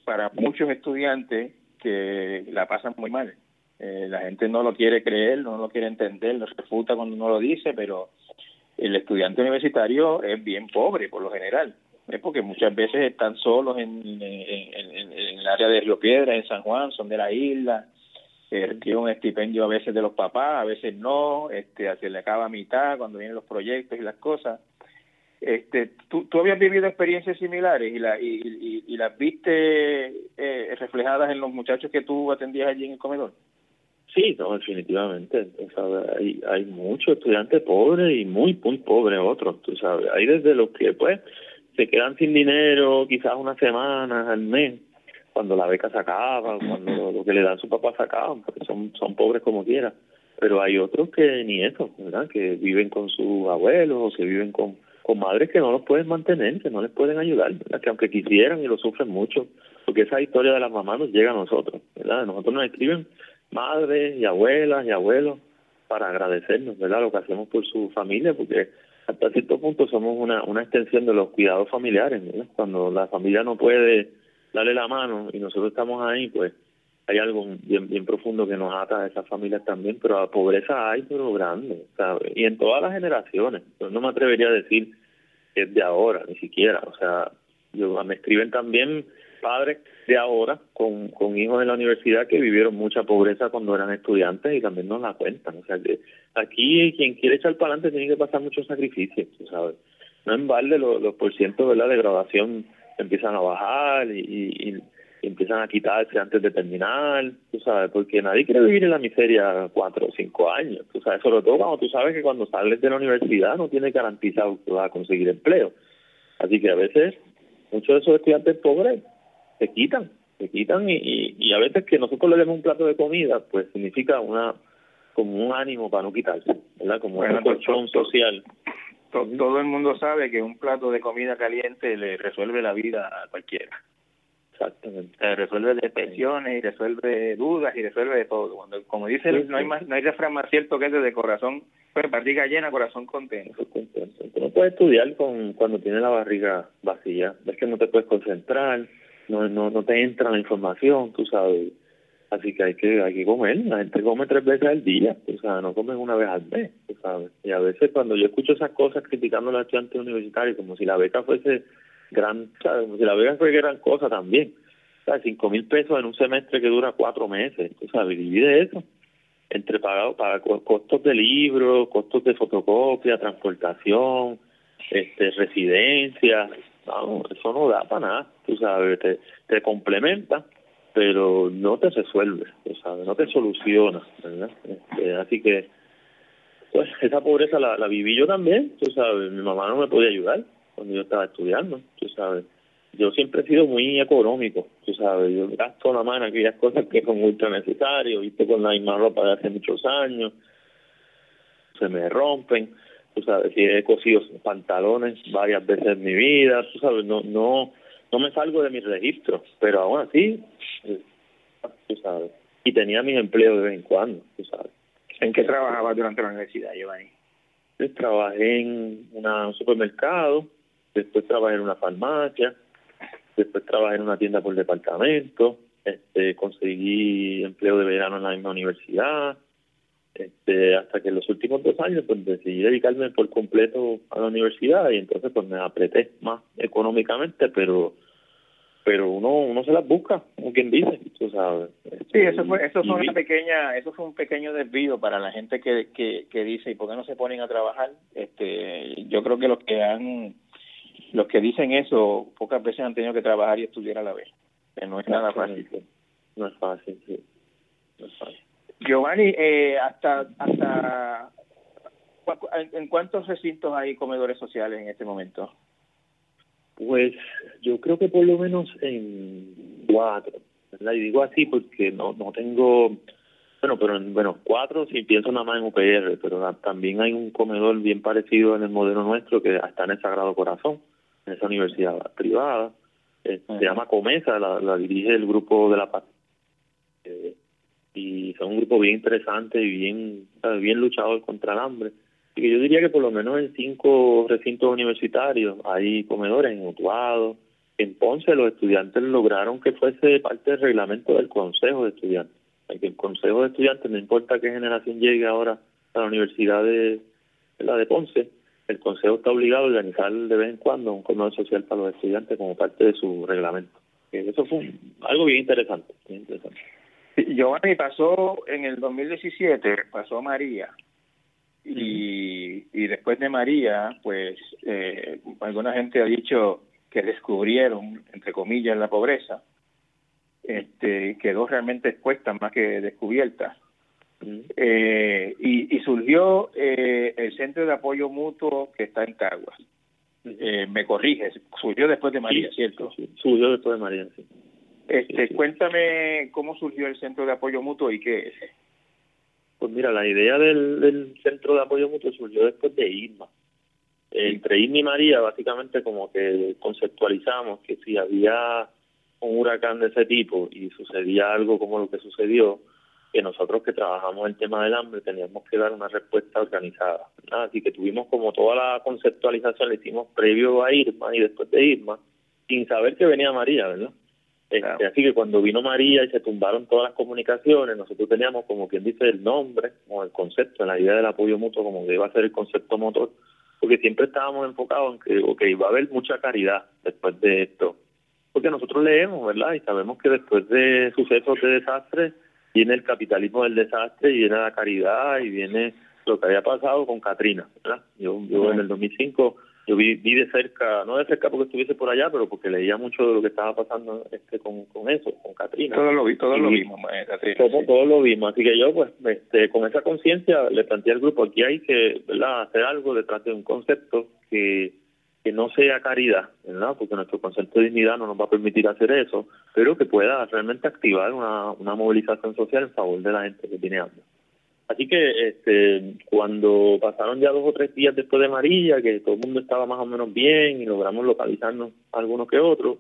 para muchos estudiantes que la pasan muy mal. La gente no lo quiere creer, no lo quiere entender, lo refuta cuando uno lo dice, pero el estudiante universitario es bien pobre por lo general, es porque muchas veces están solos en, el área de Río Piedra, en San Juan, son de la isla, eh, reciben un estipendio a veces de los papás, a veces no, este, se le acaba a mitad cuando vienen los proyectos y las cosas. Este, ¿tú, ¿Tú habías vivido experiencias similares y, la, y, y, las viste eh, reflejadas en los muchachos que tú atendías allí en el comedor? Sí, no, definitivamente. hay, hay muchos estudiantes pobres y muy, muy pobres otros, tú sabes. Hay desde los que, pues, se quedan sin dinero quizás unas semanas al mes, cuando la beca se acaba, cuando lo que le dan su papá se acaba, porque son, son pobres como quiera. Pero hay otros que ni eso, ¿verdad? Que viven con sus abuelos o que viven con, con madres que no los pueden mantener, que no les pueden ayudar, Que aunque quisieran y lo sufren mucho, porque esa historia de las mamás nos llega a nosotros, ¿verdad? Nosotros nos escriben madres y abuelas y abuelos para agradecernos, ¿verdad? Lo que hacemos por su familia, porque hasta cierto punto somos una, una extensión de los cuidados familiares, ¿verdad? Cuando la familia no puede darle la mano y nosotros estamos ahí, pues hay algo bien, bien profundo que nos ata a esas familias también, pero la pobreza hay, pero grande, ¿sabes? Y en todas las generaciones. Yo no me atrevería a decir que es de ahora, ni siquiera. O sea, yo me escriben también padres de ahora con, con hijos en la universidad que vivieron mucha pobreza cuando eran estudiantes y también nos la cuentan. O sea que aquí quien quiere echar para adelante tiene que pasar muchos sacrificios, ¿sabes? No en balde los, los porcientos de la degradación empiezan a bajar y, y, empiezan a quitarse antes de terminar, tú sabes, porque nadie quiere vivir en la miseria cuatro o cinco años, tú sabes, sobre todo cuando tú sabes que cuando sales de la universidad no tienes garantizado que vas a conseguir empleo. Así que a veces muchos de esos estudiantes pobres se quitan, se quitan y, y, a veces que nosotros le demos un plato de comida, pues significa una como un ánimo para no quitarse, ¿verdad? Como una un colchón social. Todo, el mundo sabe que un plato de comida caliente le resuelve la vida a cualquiera. Exactamente. resuelve depresiones y resuelve dudas y resuelve de todo. Cuando, como dice, no hay más, no hay refrán más cierto que ese de corazón, pues barriga llena, corazón contento. contento. no puedes estudiar con cuando tienes la barriga vacía. Es que no te puedes concentrar, no, no, no te entra la información, tú sabes. Así que hay que hay que comer. La gente come tres veces al día, o sea, no comen una vez al mes, tú sabes. Y a veces cuando yo escucho esas cosas criticando a los estudiantes universitarios, como si la beca fuese gran, ¿sabes? Como si la beca fuese gran cosa también. O sea, cinco mil pesos en un semestre que dura cuatro meses, tú sabes, divide eso entre pagado para costos de libros, costos de fotocopia, transportación, este residencia, no, eso no da para nada, tú sabes, te, te complementa, pero no te resuelve, tú sabes, no te soluciona, ¿verdad? Este, así que, pues, esa pobreza la, la viví yo también, tú sabes, mi mamá no me podía ayudar cuando yo estaba estudiando, tú sabes. Yo siempre he sido muy económico, tú sabes, yo gasto la mano aquellas cosas que son ultra necesarias, viste con la misma ropa de hace muchos años, se me rompen, tú sabes, si he cosido pantalones varias veces en mi vida, tú sabes, no, no, no me salgo de mis registros, pero aún así, eh, tú sabes, y tenía mis empleos de vez en cuando, tú sabes. ¿En qué trabajaba durante la universidad, Giovanni? trabajé en un supermercado, después trabajé en una farmacia, después trabajé en una tienda por departamento, este, conseguí empleo de verano en la misma universidad, este, hasta que en los últimos dos años pues decidí dedicarme por completo a la universidad y entonces pues me apreté más económicamente, pero pero uno uno se las busca, como quien dice, tú sabes. Sí, eso fue eso fue una pequeña eso fue un pequeño desvío para la gente que, que, que dice y por qué no se ponen a trabajar. Este, yo creo que los que han los que dicen eso pocas veces han tenido que trabajar y estudiar a la vez. Que no es nada fácil. No es fácil, sí. No es fácil. Giovanni, eh, hasta hasta ¿en cuántos recintos hay comedores sociales en este momento? Pues yo creo que por lo menos en cuatro. Y digo así porque no no tengo, bueno, pero en, bueno, cuatro si pienso nada más en UPR, pero también hay un comedor bien parecido en el modelo nuestro que está en el Sagrado Corazón, en esa universidad privada, eh, se llama Comesa, la, la dirige el grupo de la Paz. Y son un grupo bien interesante y bien, bien luchador contra el hambre. Y que yo diría que por lo menos en cinco recintos universitarios hay comedores en Utuado. En Ponce los estudiantes lograron que fuese parte del reglamento del Consejo de Estudiantes. El Consejo de Estudiantes, no importa qué generación llegue ahora a la Universidad de, la de Ponce, el Consejo está obligado a organizar de vez en cuando un comedor social para los estudiantes como parte de su reglamento. Eso fue algo bien interesante. Bien interesante. Giovanni pasó en el 2017, pasó María, y, y después de María, pues eh, alguna gente ha dicho que descubrieron, entre comillas, la pobreza, este, quedó realmente expuesta más que descubierta. Eh, y, y, surgió eh, el Centro de Apoyo Mutuo que está en Caguas. Eh, me corriges, surgió después de María, ¿cierto? surgió después de María, sí. Este, Cuéntame cómo surgió el Centro de Apoyo Mutuo y qué es. Pues mira, la idea del, Centro de Apoyo Mutuo surgió después de Irma. Entre Irma y María, básicamente como que conceptualizamos que si había un huracán de ese tipo y sucedía algo como lo que sucedió, que nosotros que trabajamos el tema del hambre teníamos que dar una respuesta organizada. Así que tuvimos como toda la conceptualización, la hicimos previo a Irma y después de Irma, sin saber que venía María, ¿verdad? Este, así que cuando vino María y se tumbaron todas las comunicaciones, nosotros teníamos como quien dice el nombre o el concepto, la idea del apoyo mutuo como que iba a ser el concepto motor, porque siempre estábamos enfocados en que okay, va a haber mucha caridad después de esto. Porque nosotros leemos, ¿verdad? Y sabemos que después de sucesos de desastre viene el capitalismo del desastre y viene la caridad y viene lo que había pasado con Katrina, ¿verdad? Yo, yo en el 2005 yo vi, vi de cerca, no de cerca porque estuviese por allá, pero porque leía mucho de lo que estaba pasando este con, con eso, con Katrina. Todo lo vi, todo lo vimos, todo, lo vimos, así que yo pues este, con esa conciencia le planteé al grupo, aquí hay que ¿verdad? hacer algo detrás de un concepto que, que no sea caridad, ¿verdad? porque nuestro concepto de dignidad no nos va a permitir hacer eso, pero que pueda realmente activar una, una movilización social en favor de la gente que tiene hambre. Así que este, cuando pasaron ya dos o tres días después de María, que todo el mundo estaba más o menos bien y logramos localizarnos algunos que otros,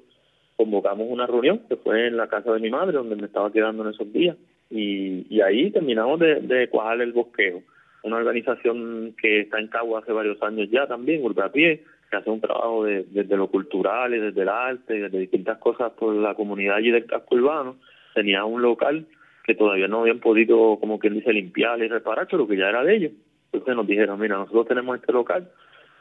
convocamos una reunión que fue en la casa de mi madre, donde me estaba quedando en esos días, y, y ahí terminamos de, cuajar el bosqueo. Una organización que está en Cabo hace varios años ya también, Pie, que hace un trabajo de, desde lo cultural y desde el arte, desde distintas cosas por la comunidad allí del casco urbano. Tenía un local que todavía no habían podido, como quien dice, limpiar y reparar, pero que ya era de ellos. Entonces nos dijeron, mira, nosotros tenemos este local,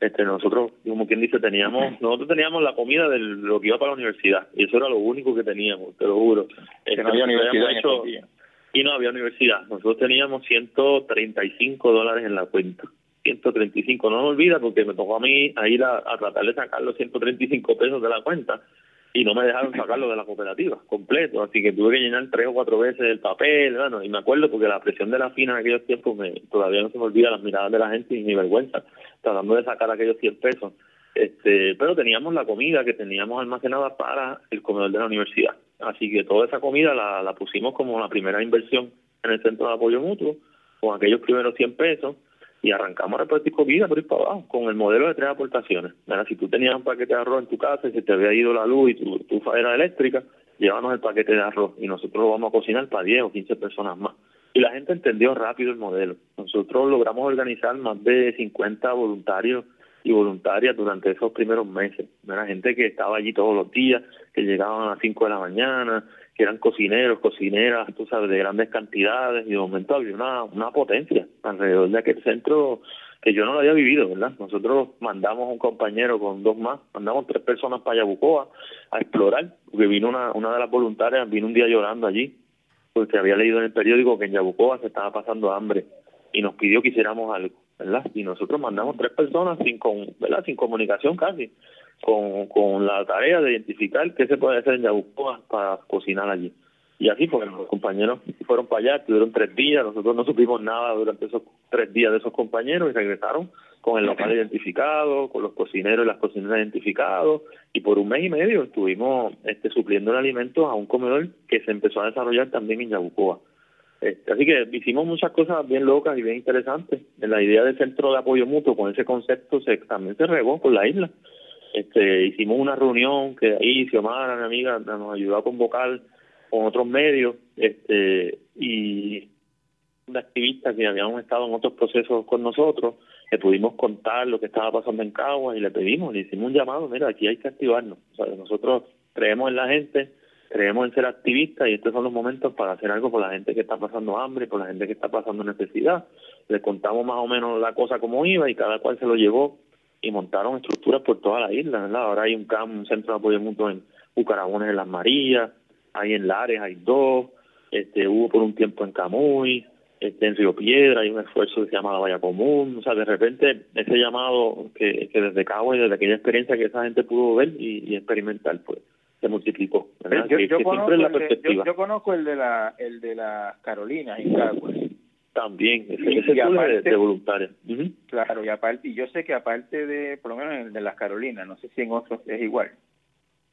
este nosotros, como quien dice, teníamos, nosotros teníamos la comida de lo que iba para la universidad, y eso era lo único que teníamos, te lo juro. no había universidad y no había universidad. Nosotros teníamos 135 dólares en la cuenta. 135, no me olvida porque me tocó a mí a ir a, a tratar de sacar los 135 pesos de la cuenta y no me dejaron sacarlo de la cooperativa completo, así que tuve que llenar tres o cuatro veces el papel, bueno, y me acuerdo porque la presión de la fina en aquellos tiempos me, todavía no se me olvida las miradas de la gente y mi vergüenza, tratando de sacar aquellos 100 pesos. Este, pero teníamos la comida que teníamos almacenada para el comedor de la universidad. Así que toda esa comida la, la pusimos como la primera inversión en el centro de apoyo mutuo, con aquellos primeros 100 pesos, y arrancamos a repartir comida por ir para abajo con el modelo de tres aportaciones. Si tú tenías un paquete de arroz en tu casa y se te había ido la luz y tu estufa era eléctrica, llévanos el paquete de arroz y nosotros lo vamos a cocinar para 10 o 15 personas más. y la gente entendió rápido el modelo. Nosotros logramos organizar más de 50 voluntarios y voluntarias durante esos primeros meses. Era gente que estaba allí todos los días, que llegaban a las 5 de la mañana, que eran cocineros, cocineras, tú sabes, de grandes cantidades, y de momento había una, una potencia alrededor de aquel centro que yo no lo había vivido, ¿verdad? Nosotros mandamos un compañero con dos más, mandamos tres personas para Yabucoa a explorar, porque vino una, una de las voluntarias, vino un día llorando allí, porque había leído en el periódico que en Yabucoa se estaba pasando hambre y nos pidió que hiciéramos algo, ¿verdad? Y nosotros mandamos tres personas sin, con, ¿verdad? sin comunicación casi, con, con la tarea de identificar qué se puede hacer en Yabucoa para cocinar allí. Y así fue, los compañeros fueron para allá, estuvieron tres días, nosotros no supimos nada durante esos tres días de esos compañeros y regresaron con el local identificado, con los cocineros y las cocineras identificados, y por un mes y medio estuvimos este, supliendo el alimento a un comedor que se empezó a desarrollar también en Yabucoa. Este, así que hicimos muchas cosas bien locas y bien interesantes. La idea del centro de apoyo mutuo con ese concepto se, también se regó por la isla. Este, hicimos una reunión que ahí Xiomara, mi amiga, nos ayudó a convocar con otros medios este, y de activistas que habíamos estado en otros procesos con nosotros, le pudimos contar lo que estaba pasando en Caguas y le pedimos, le hicimos un llamado, mira, aquí hay que activarnos. O sea, nosotros creemos en la gente, creemos en ser activistas y estos son los momentos para hacer algo por la gente que está pasando hambre, por la gente que está pasando necesidad. Le contamos más o menos la cosa como iba y cada cual se lo llevó y montaron estructuras por toda la isla, ¿verdad? Ahora hay un, campo, un centro de apoyo mutuo en Bucarabones en Las Marías, hay en Lares, hay dos, este, hubo por un tiempo en Camuy, este, en Río Piedra hay un esfuerzo que se llama la Valla Común, o sea, de repente ese llamado que, que desde Cabo y desde aquella experiencia que esa gente pudo ver y, experimentar, pues se multiplicó. Yo, conozco el de, yo, conozco el de la el de las Carolinas en Caguas. También, ese, ese de, de voluntarios. Claro, y aparte, y yo sé que aparte de, por lo menos en el de las Carolinas, no sé si en otros es igual,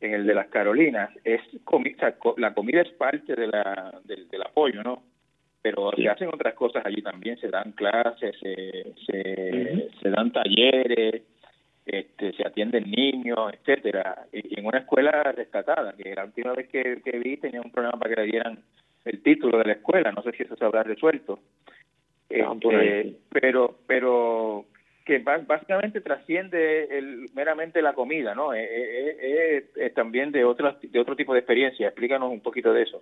en el de las Carolinas, es comida, la comida es parte de la, del, apoyo, ¿no? Pero se hacen otras cosas allí también, se dan clases, se, se, dan talleres, este, se atienden niños, etcétera. Y en una escuela rescatada, que la última vez que, que vi tenía un programa para que le dieran el título de la escuela, no sé si eso se habrá resuelto. Ah, este, pero, pero que básicamente trasciende el, meramente la comida, ¿no? Es, también de, otras, de otro tipo de experiencia. Explícanos un poquito de eso.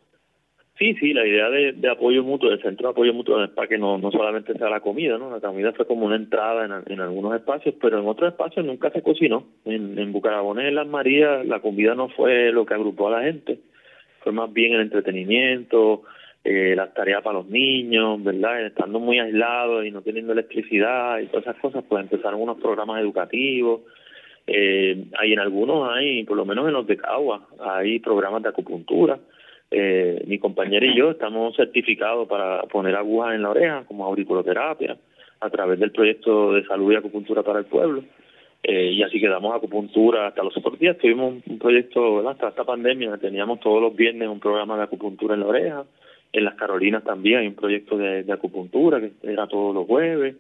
Sí, sí, la idea de, apoyo mutuo, del centro de apoyo mutuo es para que no, no solamente sea la comida, ¿no? La comida fue como una entrada en, en algunos espacios, pero en otros espacios nunca se cocinó. En, en Bucarabones, en Las Marías, la comida no fue lo que agrupó a la gente, más bien el entretenimiento, eh, las tareas para los niños, ¿verdad? Estando muy aislados y no teniendo electricidad y todas esas cosas, pues empezaron unos programas educativos. Eh, hay en algunos, hay, por lo menos en los de Cagua, hay programas de acupuntura. Eh, mi compañera y yo estamos certificados para poner agujas en la oreja como auriculoterapia a través del proyecto de salud y acupuntura para el pueblo. Eh, y así quedamos acupuntura hasta los otros días. Tuvimos un proyecto, hasta esta pandemia, teníamos todos los viernes un programa de acupuntura en la oreja. En las Carolinas también hay un proyecto de, acupuntura que era todos los jueves.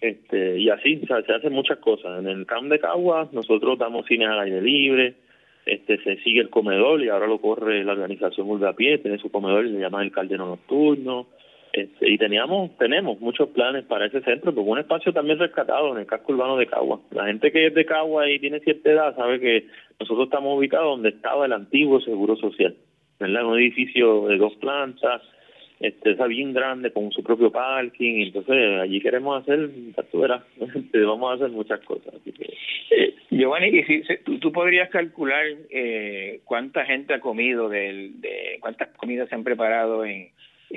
Este, y así se hacen muchas cosas. En el camp de Caguas nosotros damos cine al aire libre, este se sigue el comedor y ahora lo corre la organización Urbe a Pie, tiene su comedor y se llama el Caldero Nocturno. Este, y teníamos, tenemos muchos planes para ese centro, porque un espacio también rescatado en el casco urbano de Cagua. La gente que es de Cagua y tiene cierta edad sabe que nosotros estamos ubicados donde estaba el antiguo Seguro Social. ¿verdad? Un edificio de dos plantas, este, está bien grande con su propio parking, entonces allí queremos hacer, tú verás, [laughs] vamos a hacer muchas cosas. Así que... Eh, Giovanni, y si, tú, podrías calcular eh, cuánta gente ha comido, de cuántas comidas se han preparado en,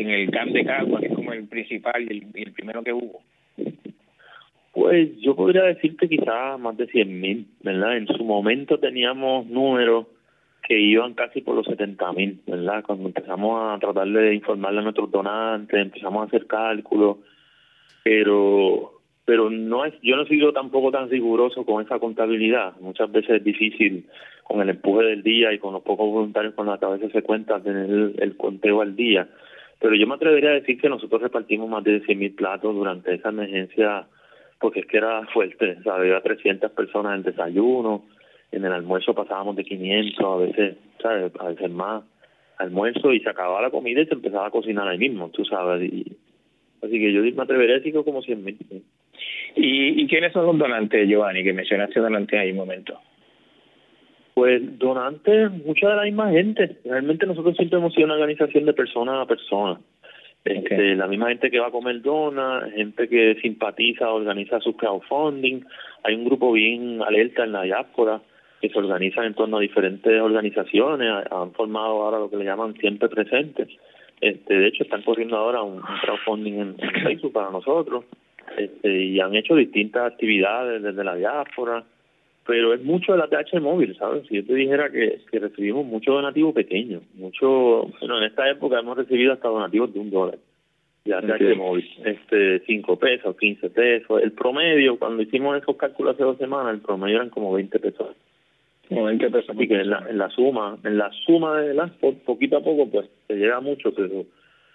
en el Camp de Cagua, que es como el principal y el, el primero que hubo. Pues yo podría decirte quizás más de 100 mil, ¿verdad? En su momento teníamos números que iban casi por los 70 mil, ¿verdad? Cuando empezamos a tratar de informarle a nuestros donantes, empezamos a hacer cálculos, pero pero no es yo no he sido tampoco tan riguroso con esa contabilidad. Muchas veces es difícil con el empuje del día y con los pocos voluntarios con la cabeza se cuenta tener el, conteo al día. Pero yo me atrevería a decir que nosotros repartimos más de 100 mil platos durante esa emergencia porque es que era fuerte, o había 300 personas en desayuno, en el almuerzo pasábamos de 500, a veces, ¿sabes? A veces más. almuerzo y se acababa la comida y se empezaba a cocinar ahí mismo, tú sabes. Y, así que yo me atrevería a decir que como 100 mil. ¿Y, ¿Y quiénes son los donantes, Giovanni, que mencionaste donantes ahí un momento? Pues donantes, mucha de la misma gente. Realmente nosotros siempre hemos sido una organización de persona a persona. Este, la misma gente que va a comer dona, gente que simpatiza, organiza su crowdfunding. Hay un grupo bien alerta en la diáspora que se organizan en torno a diferentes organizaciones. Han formado ahora lo que le llaman siempre presentes. Este, de hecho, están corriendo ahora un, crowdfunding en, en, Facebook para nosotros. Este, y han hecho distintas actividades desde la diáspora pero es mucho de la TH móvil, ¿sabes? Si yo te dijera que, que recibimos mucho donativo pequeño, mucho, bueno, en esta época hemos recibido hasta donativos de un dólar de ATH móvil, este, cinco pesos, quince pesos, el promedio, cuando hicimos esos cálculos hace dos semanas, el promedio eran como veinte pesos. Como 20 pesos. Así que en la, en la suma, en la suma de las, poquito a poco, pues, se llega mucho, pero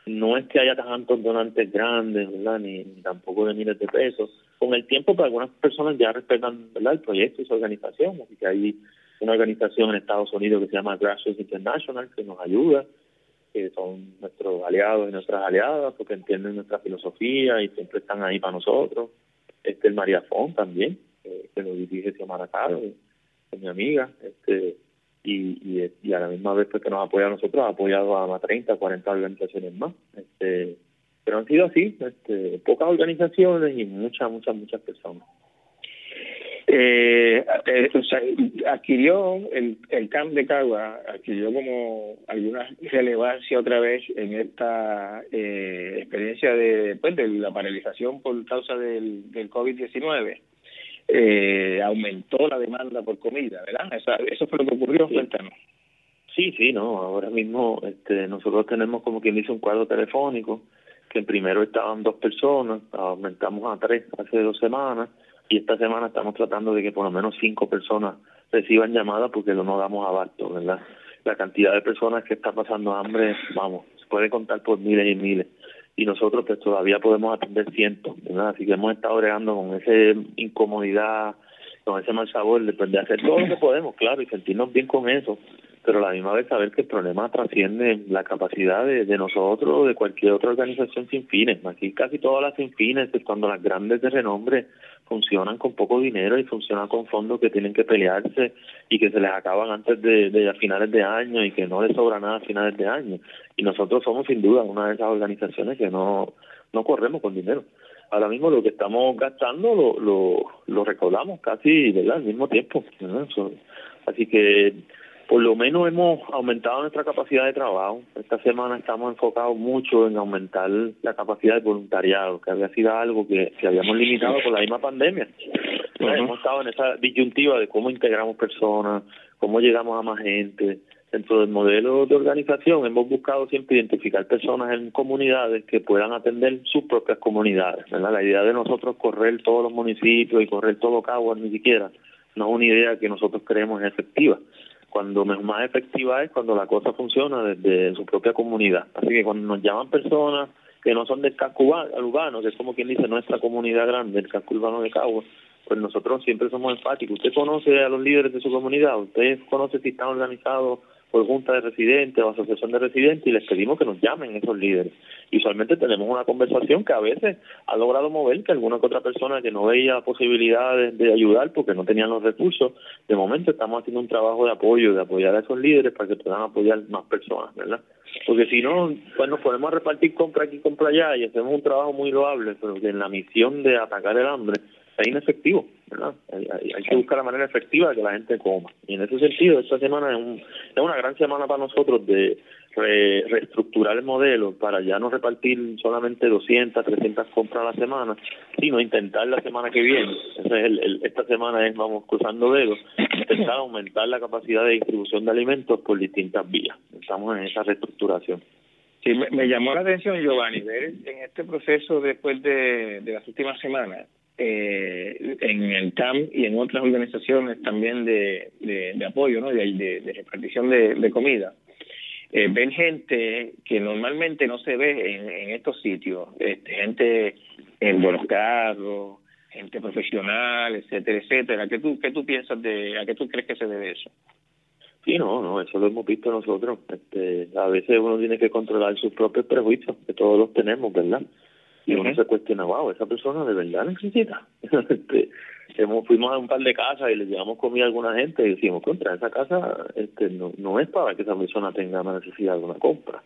no es que haya tantos donantes grandes, ¿verdad? Ni, tampoco de miles de pesos. Con el tiempo, pues algunas personas ya respetan. El proyecto y su organización. Así que hay una organización en Estados Unidos que se llama Grassroots International que nos ayuda, que son nuestros aliados y nuestras aliadas porque entienden nuestra filosofía y siempre están ahí para nosotros. Este el María Font también, que lo dirige Xiomara Caro, es mi amiga. Este y, y, a la misma vez pues, que nos apoya a nosotros, ha apoyado a más 30, 40 organizaciones más. Este, pero han sido así, este, pocas organizaciones y muchas, muchas, muchas personas. Eh, eh adquirió el, el CAMP de Cagua, adquirió como alguna relevancia otra vez en esta eh, experiencia de, pues, de la paralización por causa del, del COVID-19 eh, aumentó la demanda por comida, ¿verdad? eso fue lo que ocurrió, sí. cuéntanos. Sí, sí, no, ahora mismo este, nosotros tenemos como quien dice un cuadro telefónico, que primero estaban dos personas, aumentamos a tres hace dos semanas, y esta semana estamos tratando de que por lo menos cinco personas reciban llamadas porque no damos abasto, ¿verdad? La cantidad de personas que está pasando hambre, vamos, se puede contar por miles y miles y nosotros pues todavía podemos atender cientos, ¿verdad? Así que hemos estado bregando con esa incomodidad, con ese mal sabor de, pues, de hacer todo lo que podemos, claro, y sentirnos bien con eso, pero a la misma vez saber que el problema trasciende la capacidad de, nosotros o de cualquier otra organización sin fines. Aquí casi todas las sin fines, cuando las grandes de renombre funcionan con poco dinero y funcionan con fondos que tienen que pelearse y que se les acaban antes de, de a finales de año y que no les sobra nada a finales de año. Y nosotros somos sin duda una de esas organizaciones que no, no corremos con dinero. Ahora mismo lo que estamos gastando lo, lo, lo recaudamos casi ¿verdad? al mismo tiempo. así que por lo menos hemos aumentado nuestra capacidad de trabajo. Esta semana estamos enfocados mucho en aumentar la capacidad de voluntariado, que había sido algo que, que habíamos limitado por la misma pandemia. Hemos estado en esa disyuntiva de cómo integramos personas, cómo llegamos a más gente. Dentro del modelo de organización hemos buscado siempre identificar personas en comunidades que puedan atender sus propias comunidades. ¿verdad? La idea de nosotros correr todos los municipios y correr todo Caguas ni siquiera no es una idea que nosotros creemos efectiva cuando más efectiva es cuando la cosa funciona desde su propia comunidad. Así que cuando nos llaman personas que no son del casco urbano, que es como quien dice nuestra comunidad grande, el casco urbano de Cabo, pues nosotros siempre somos enfáticos. Usted conoce a los líderes de su comunidad, usted conoce si están organizados por junta de residentes o asociación de residentes y les pedimos que nos llamen esos líderes. Y usualmente tenemos una conversación que a veces ha logrado mover que alguna que otra persona que no veía posibilidades de ayudar porque no tenían los recursos, de momento estamos haciendo un trabajo de apoyo, de apoyar a esos líderes para que puedan apoyar más personas, ¿verdad? Porque si no, pues nos podemos repartir compra aquí, compra allá y hacemos un trabajo muy loable, pero que en la misión de atacar el hambre es inefectivo, ¿verdad? Hay, hay, que buscar la manera efectiva de que la gente coma. Y en ese sentido, esta semana es, un, es una gran semana para nosotros de reestructurar el modelo para ya no repartir solamente 200, 300 compras a la semana, sino intentar la semana que viene, es el, esta semana es, vamos cruzando dedos, intentar aumentar la capacidad de distribución de alimentos por distintas vías. Estamos en esa reestructuración. Sí, me, me llamó la atención, Giovanni, ver en este proceso después de, de las últimas semanas, eh, en el CAM y en otras organizaciones también de, de, apoyo, ¿no? de, de repartición de, comida. Eh, ven gente que normalmente no se ve en, estos sitios, este, gente en buenos carros, gente profesional, etcétera, etcétera. ¿Qué tú, qué tú piensas de, a qué tú crees que se debe eso? Sí, no, no, eso lo hemos visto nosotros. Este, a veces uno tiene que controlar sus propios prejuicios, que todos los tenemos, ¿verdad? Y uno se cuestiona, wow, esa persona de verdad necesita. [laughs] este, fuimos a un par de casas y le llevamos comida a alguna gente y decimos, contra, esa casa este, no, no es para que esa persona tenga una necesidad de una compra.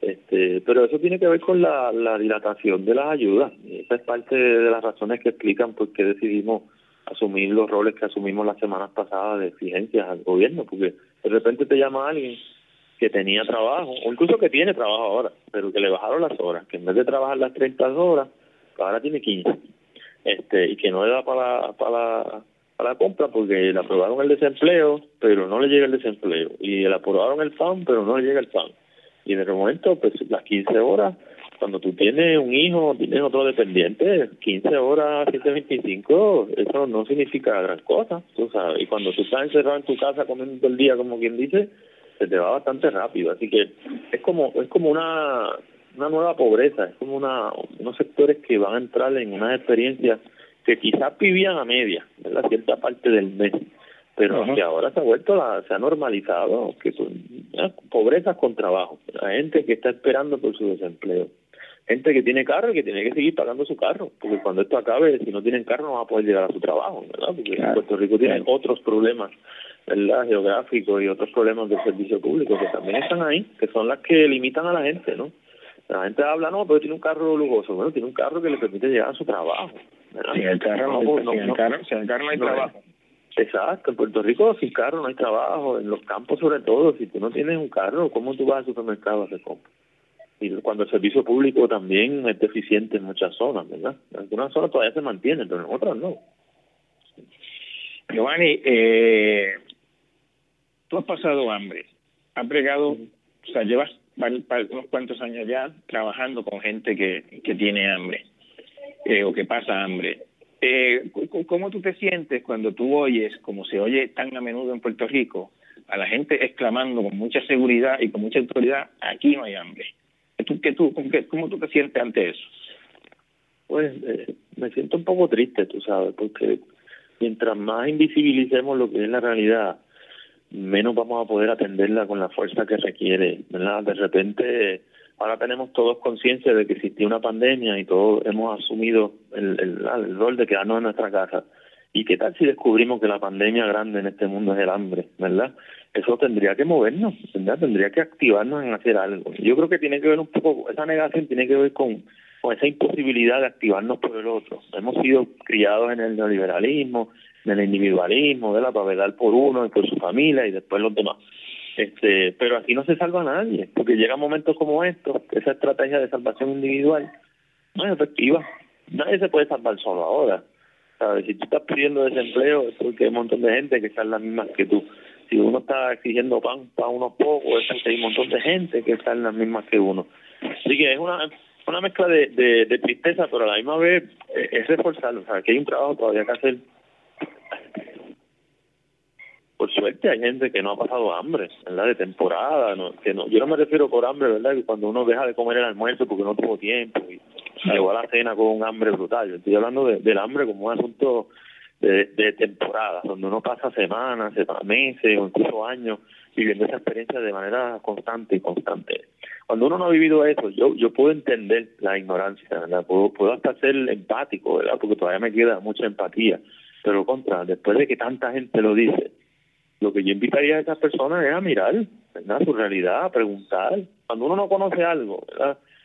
Este, pero eso tiene que ver con la, la dilatación de las ayudas. Esa es parte de las razones que explican por qué decidimos asumir los roles que asumimos las semanas pasadas de exigencias al gobierno, porque de repente te llama alguien que tenía trabajo, o incluso que tiene trabajo ahora, pero que le bajaron las horas, que en vez de trabajar las 30 horas, ahora tiene 15, este, y que no le da para, para, para la compra porque le aprobaron el desempleo, pero no le llega el desempleo, y le aprobaron el PAN, pero no le llega el PAN. Y en el momento, pues las 15 horas cuando tú tienes un hijo, tienes otro dependiente, 15 horas, 725, eso no significa gran cosa, tú sabes. Y cuando tú estás encerrado en tu casa comiendo todo el día, como quien dice, se te va bastante rápido. Así que es como es como una una nueva pobreza, es como una unos sectores que van a entrar en unas experiencias que quizás vivían a media, la cierta parte del mes, pero que ahora se ha vuelto, la, se ha normalizado, que son pobrezas con trabajo, la gente que está esperando por su desempleo gente que tiene carro y que tiene que seguir pagando su carro, porque cuando esto acabe, si no tienen carro no va a poder llegar a su trabajo, ¿verdad? Porque Puerto Rico tiene otros problemas, ¿verdad? Geográficos y otros problemas de servicio público que también están ahí, que son las que limitan a la gente, ¿no? La gente habla, no, pero tiene un carro lujoso, bueno, tiene un carro que le permite llegar a su trabajo. Sin el carro no, no, el carro, sin el carro no hay trabajo. Exacto, en Puerto Rico sin carro no hay trabajo, en los campos sobre todo, si tú no tienes un carro, ¿cómo tú vas al supermercado a hacer compras? y cuando el servicio público también es deficiente en muchas zonas, ¿verdad? En algunas zonas todavía se mantiene, pero en otras no. Giovanni, eh, tú has pasado hambre, has bregado, o sea, llevas unos cuantos años ya trabajando con gente que, que tiene hambre eh, o que pasa hambre. Eh, ¿Cómo tú te sientes cuando tú oyes, como se oye tan a menudo en Puerto Rico, a la gente exclamando con mucha seguridad y con mucha autoridad, aquí no hay hambre? ¿Tú, tú, ¿Cómo tú te sientes ante eso? Pues eh, me siento un poco triste, tú sabes, porque mientras más invisibilicemos lo que es la realidad, menos vamos a poder atenderla con la fuerza que requiere, ¿verdad? De repente, ahora tenemos todos conciencia de que existía una pandemia y todos hemos asumido el, el, el rol de quedarnos en nuestra casa. ¿Y qué tal si descubrimos que la pandemia grande en este mundo es el hambre, verdad? Eso tendría que movernos, ¿verdad? Tendría que activarnos en hacer algo. Yo creo que tiene que ver un poco, esa negación tiene que ver con, con esa imposibilidad de activarnos por el otro. Hemos sido criados en el neoliberalismo, en el individualismo, ¿verdad? Para velar por uno y por su familia y después los demás. Este, pero aquí no se salva nadie, porque llegan momentos como estos, esa estrategia de salvación individual no es efectiva. Nadie se puede salvar solo ahora si tú estás pidiendo desempleo es porque hay un montón de gente que está en las mismas que tú. Si uno está exigiendo pan para unos pocos, es porque hay un montón de gente que está en las mismas que uno. Así que es una una mezcla de, de, tristeza, pero a la misma vez es reforzarlo. O que hay un trabajo todavía que hacer. Por suerte hay gente que no ha pasado hambre, ¿verdad? De temporada, que no, yo no me refiero por hambre, ¿verdad? Que cuando uno deja de comer el almuerzo porque no tuvo tiempo y llegó a la cena con un hambre brutal. Yo estoy hablando del hambre como un asunto de, de temporada, donde uno pasa semanas, meses o incluso años viviendo esa experiencia de manera constante y constante. Cuando uno no ha vivido eso, yo yo puedo entender la ignorancia, ¿verdad? Puedo, puedo hasta ser empático, ¿verdad? Porque todavía me queda mucha empatía. Pero contra, después de que tanta gente lo dice, lo que yo invitaría a esas personas es a mirar. Su realidad, a preguntar. Cuando uno no conoce algo.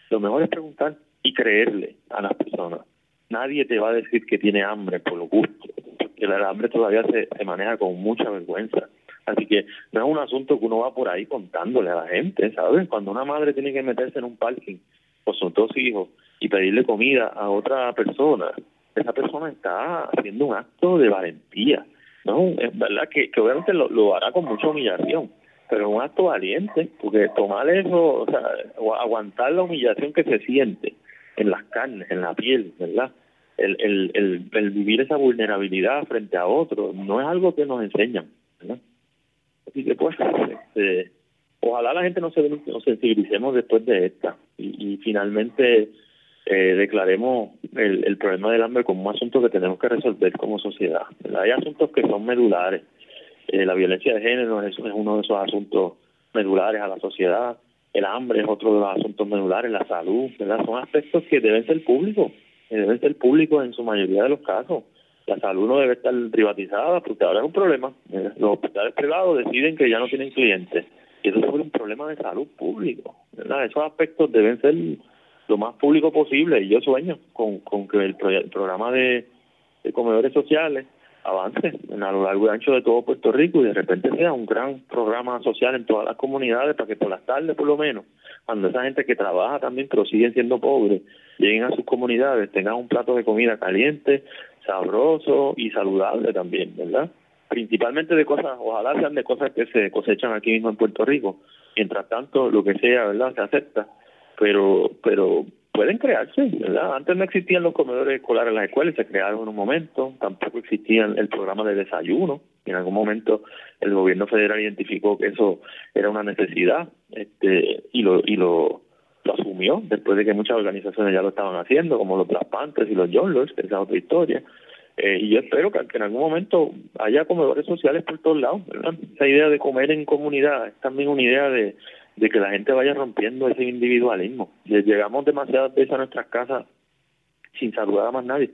Lo mejor es preguntar y creerle a las personas. Nadie te va a decir que tiene hambre por lo gusto, porque el hambre todavía se, se maneja con mucha vergüenza. Así que no es un asunto que uno va por ahí contándole a la gente, ¿sabes? Cuando una madre tiene que meterse en un parking con sus dos hijos y pedirle comida a otra persona, esa persona está haciendo un acto de valentía, ¿no? Es verdad que, obviamente lo, hará con mucha humillación, pero un acto valiente, porque tomar eso, o sea, aguantar la humillación que se siente en las carnes, en la piel, ¿verdad? El, el, el, el vivir esa vulnerabilidad frente a otros no es algo que nos enseñan, ¿verdad? Así que pues, este, ojalá la gente nos, nos sensibilicemos después de esta y, y finalmente eh, declaremos el, el problema del hambre como un asunto que tenemos que resolver como sociedad. Hay asuntos que son medulares Eh, la violencia de género es, es uno de esos asuntos medulares a la sociedad. El hambre es otro de los asuntos medulares, la salud, ¿verdad? Son aspectos que deben ser públicos, deben ser públicos en su mayoría de los casos. La salud no debe estar privatizada porque ahora es un problema. Los hospitales privados deciden que ya no tienen clientes. Y eso es un problema de salud público. ¿verdad? Esos aspectos deben ser lo más público posible. Y yo sueño con, con que el, programa de, comedores sociales avance a lo largo y ancho de todo Puerto Rico y de repente sea un gran programa social en todas las comunidades para que por las tardes por lo menos, cuando esa gente que trabaja también pero siguen siendo pobres, lleguen a sus comunidades, tengan un plato de comida caliente, sabroso y saludable también, ¿verdad? Principalmente de cosas, ojalá sean de cosas que se cosechan aquí mismo en Puerto Rico. Mientras tanto, lo que sea, ¿verdad? Se acepta, pero pero pueden crearse, ¿verdad? Antes no existían los comedores escolares en las escuelas, se crearon en un momento, tampoco existían el programa de desayuno, en algún momento el gobierno federal identificó que eso era una necesidad, este y lo y lo asumió después de que muchas organizaciones ya lo estaban haciendo, como los Black Panthers y los John que es otra historia. Eh, y yo espero que, en algún momento haya comedores sociales por todos lados. ¿verdad? Esa idea de comer en comunidad es también una idea de, de que la gente vaya rompiendo ese individualismo. Llegamos demasiadas veces a nuestras casas sin saludar a más nadie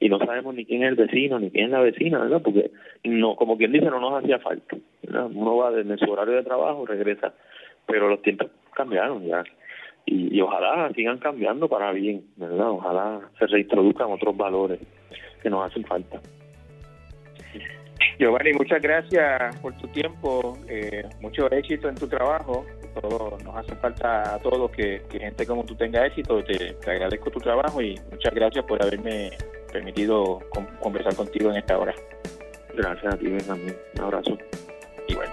y no sabemos ni quién es el vecino ni quién es la vecina, ¿verdad? Porque no, como quien dice, no nos hacía falta. Uno va desde su horario de trabajo, regresa, pero los tiempos cambiaron ya y, ojalá sigan cambiando para bien, ¿verdad? Ojalá se reintroduzcan otros valores que nos hacen falta. Giovanni, muchas gracias por tu tiempo, eh, mucho éxito en tu trabajo. Todo, nos hace falta a todos que, gente como tú tenga éxito. Te, agradezco tu trabajo y muchas gracias por haberme permitido conversar contigo en esta hora. Gracias a ti, también. Un abrazo. Igual.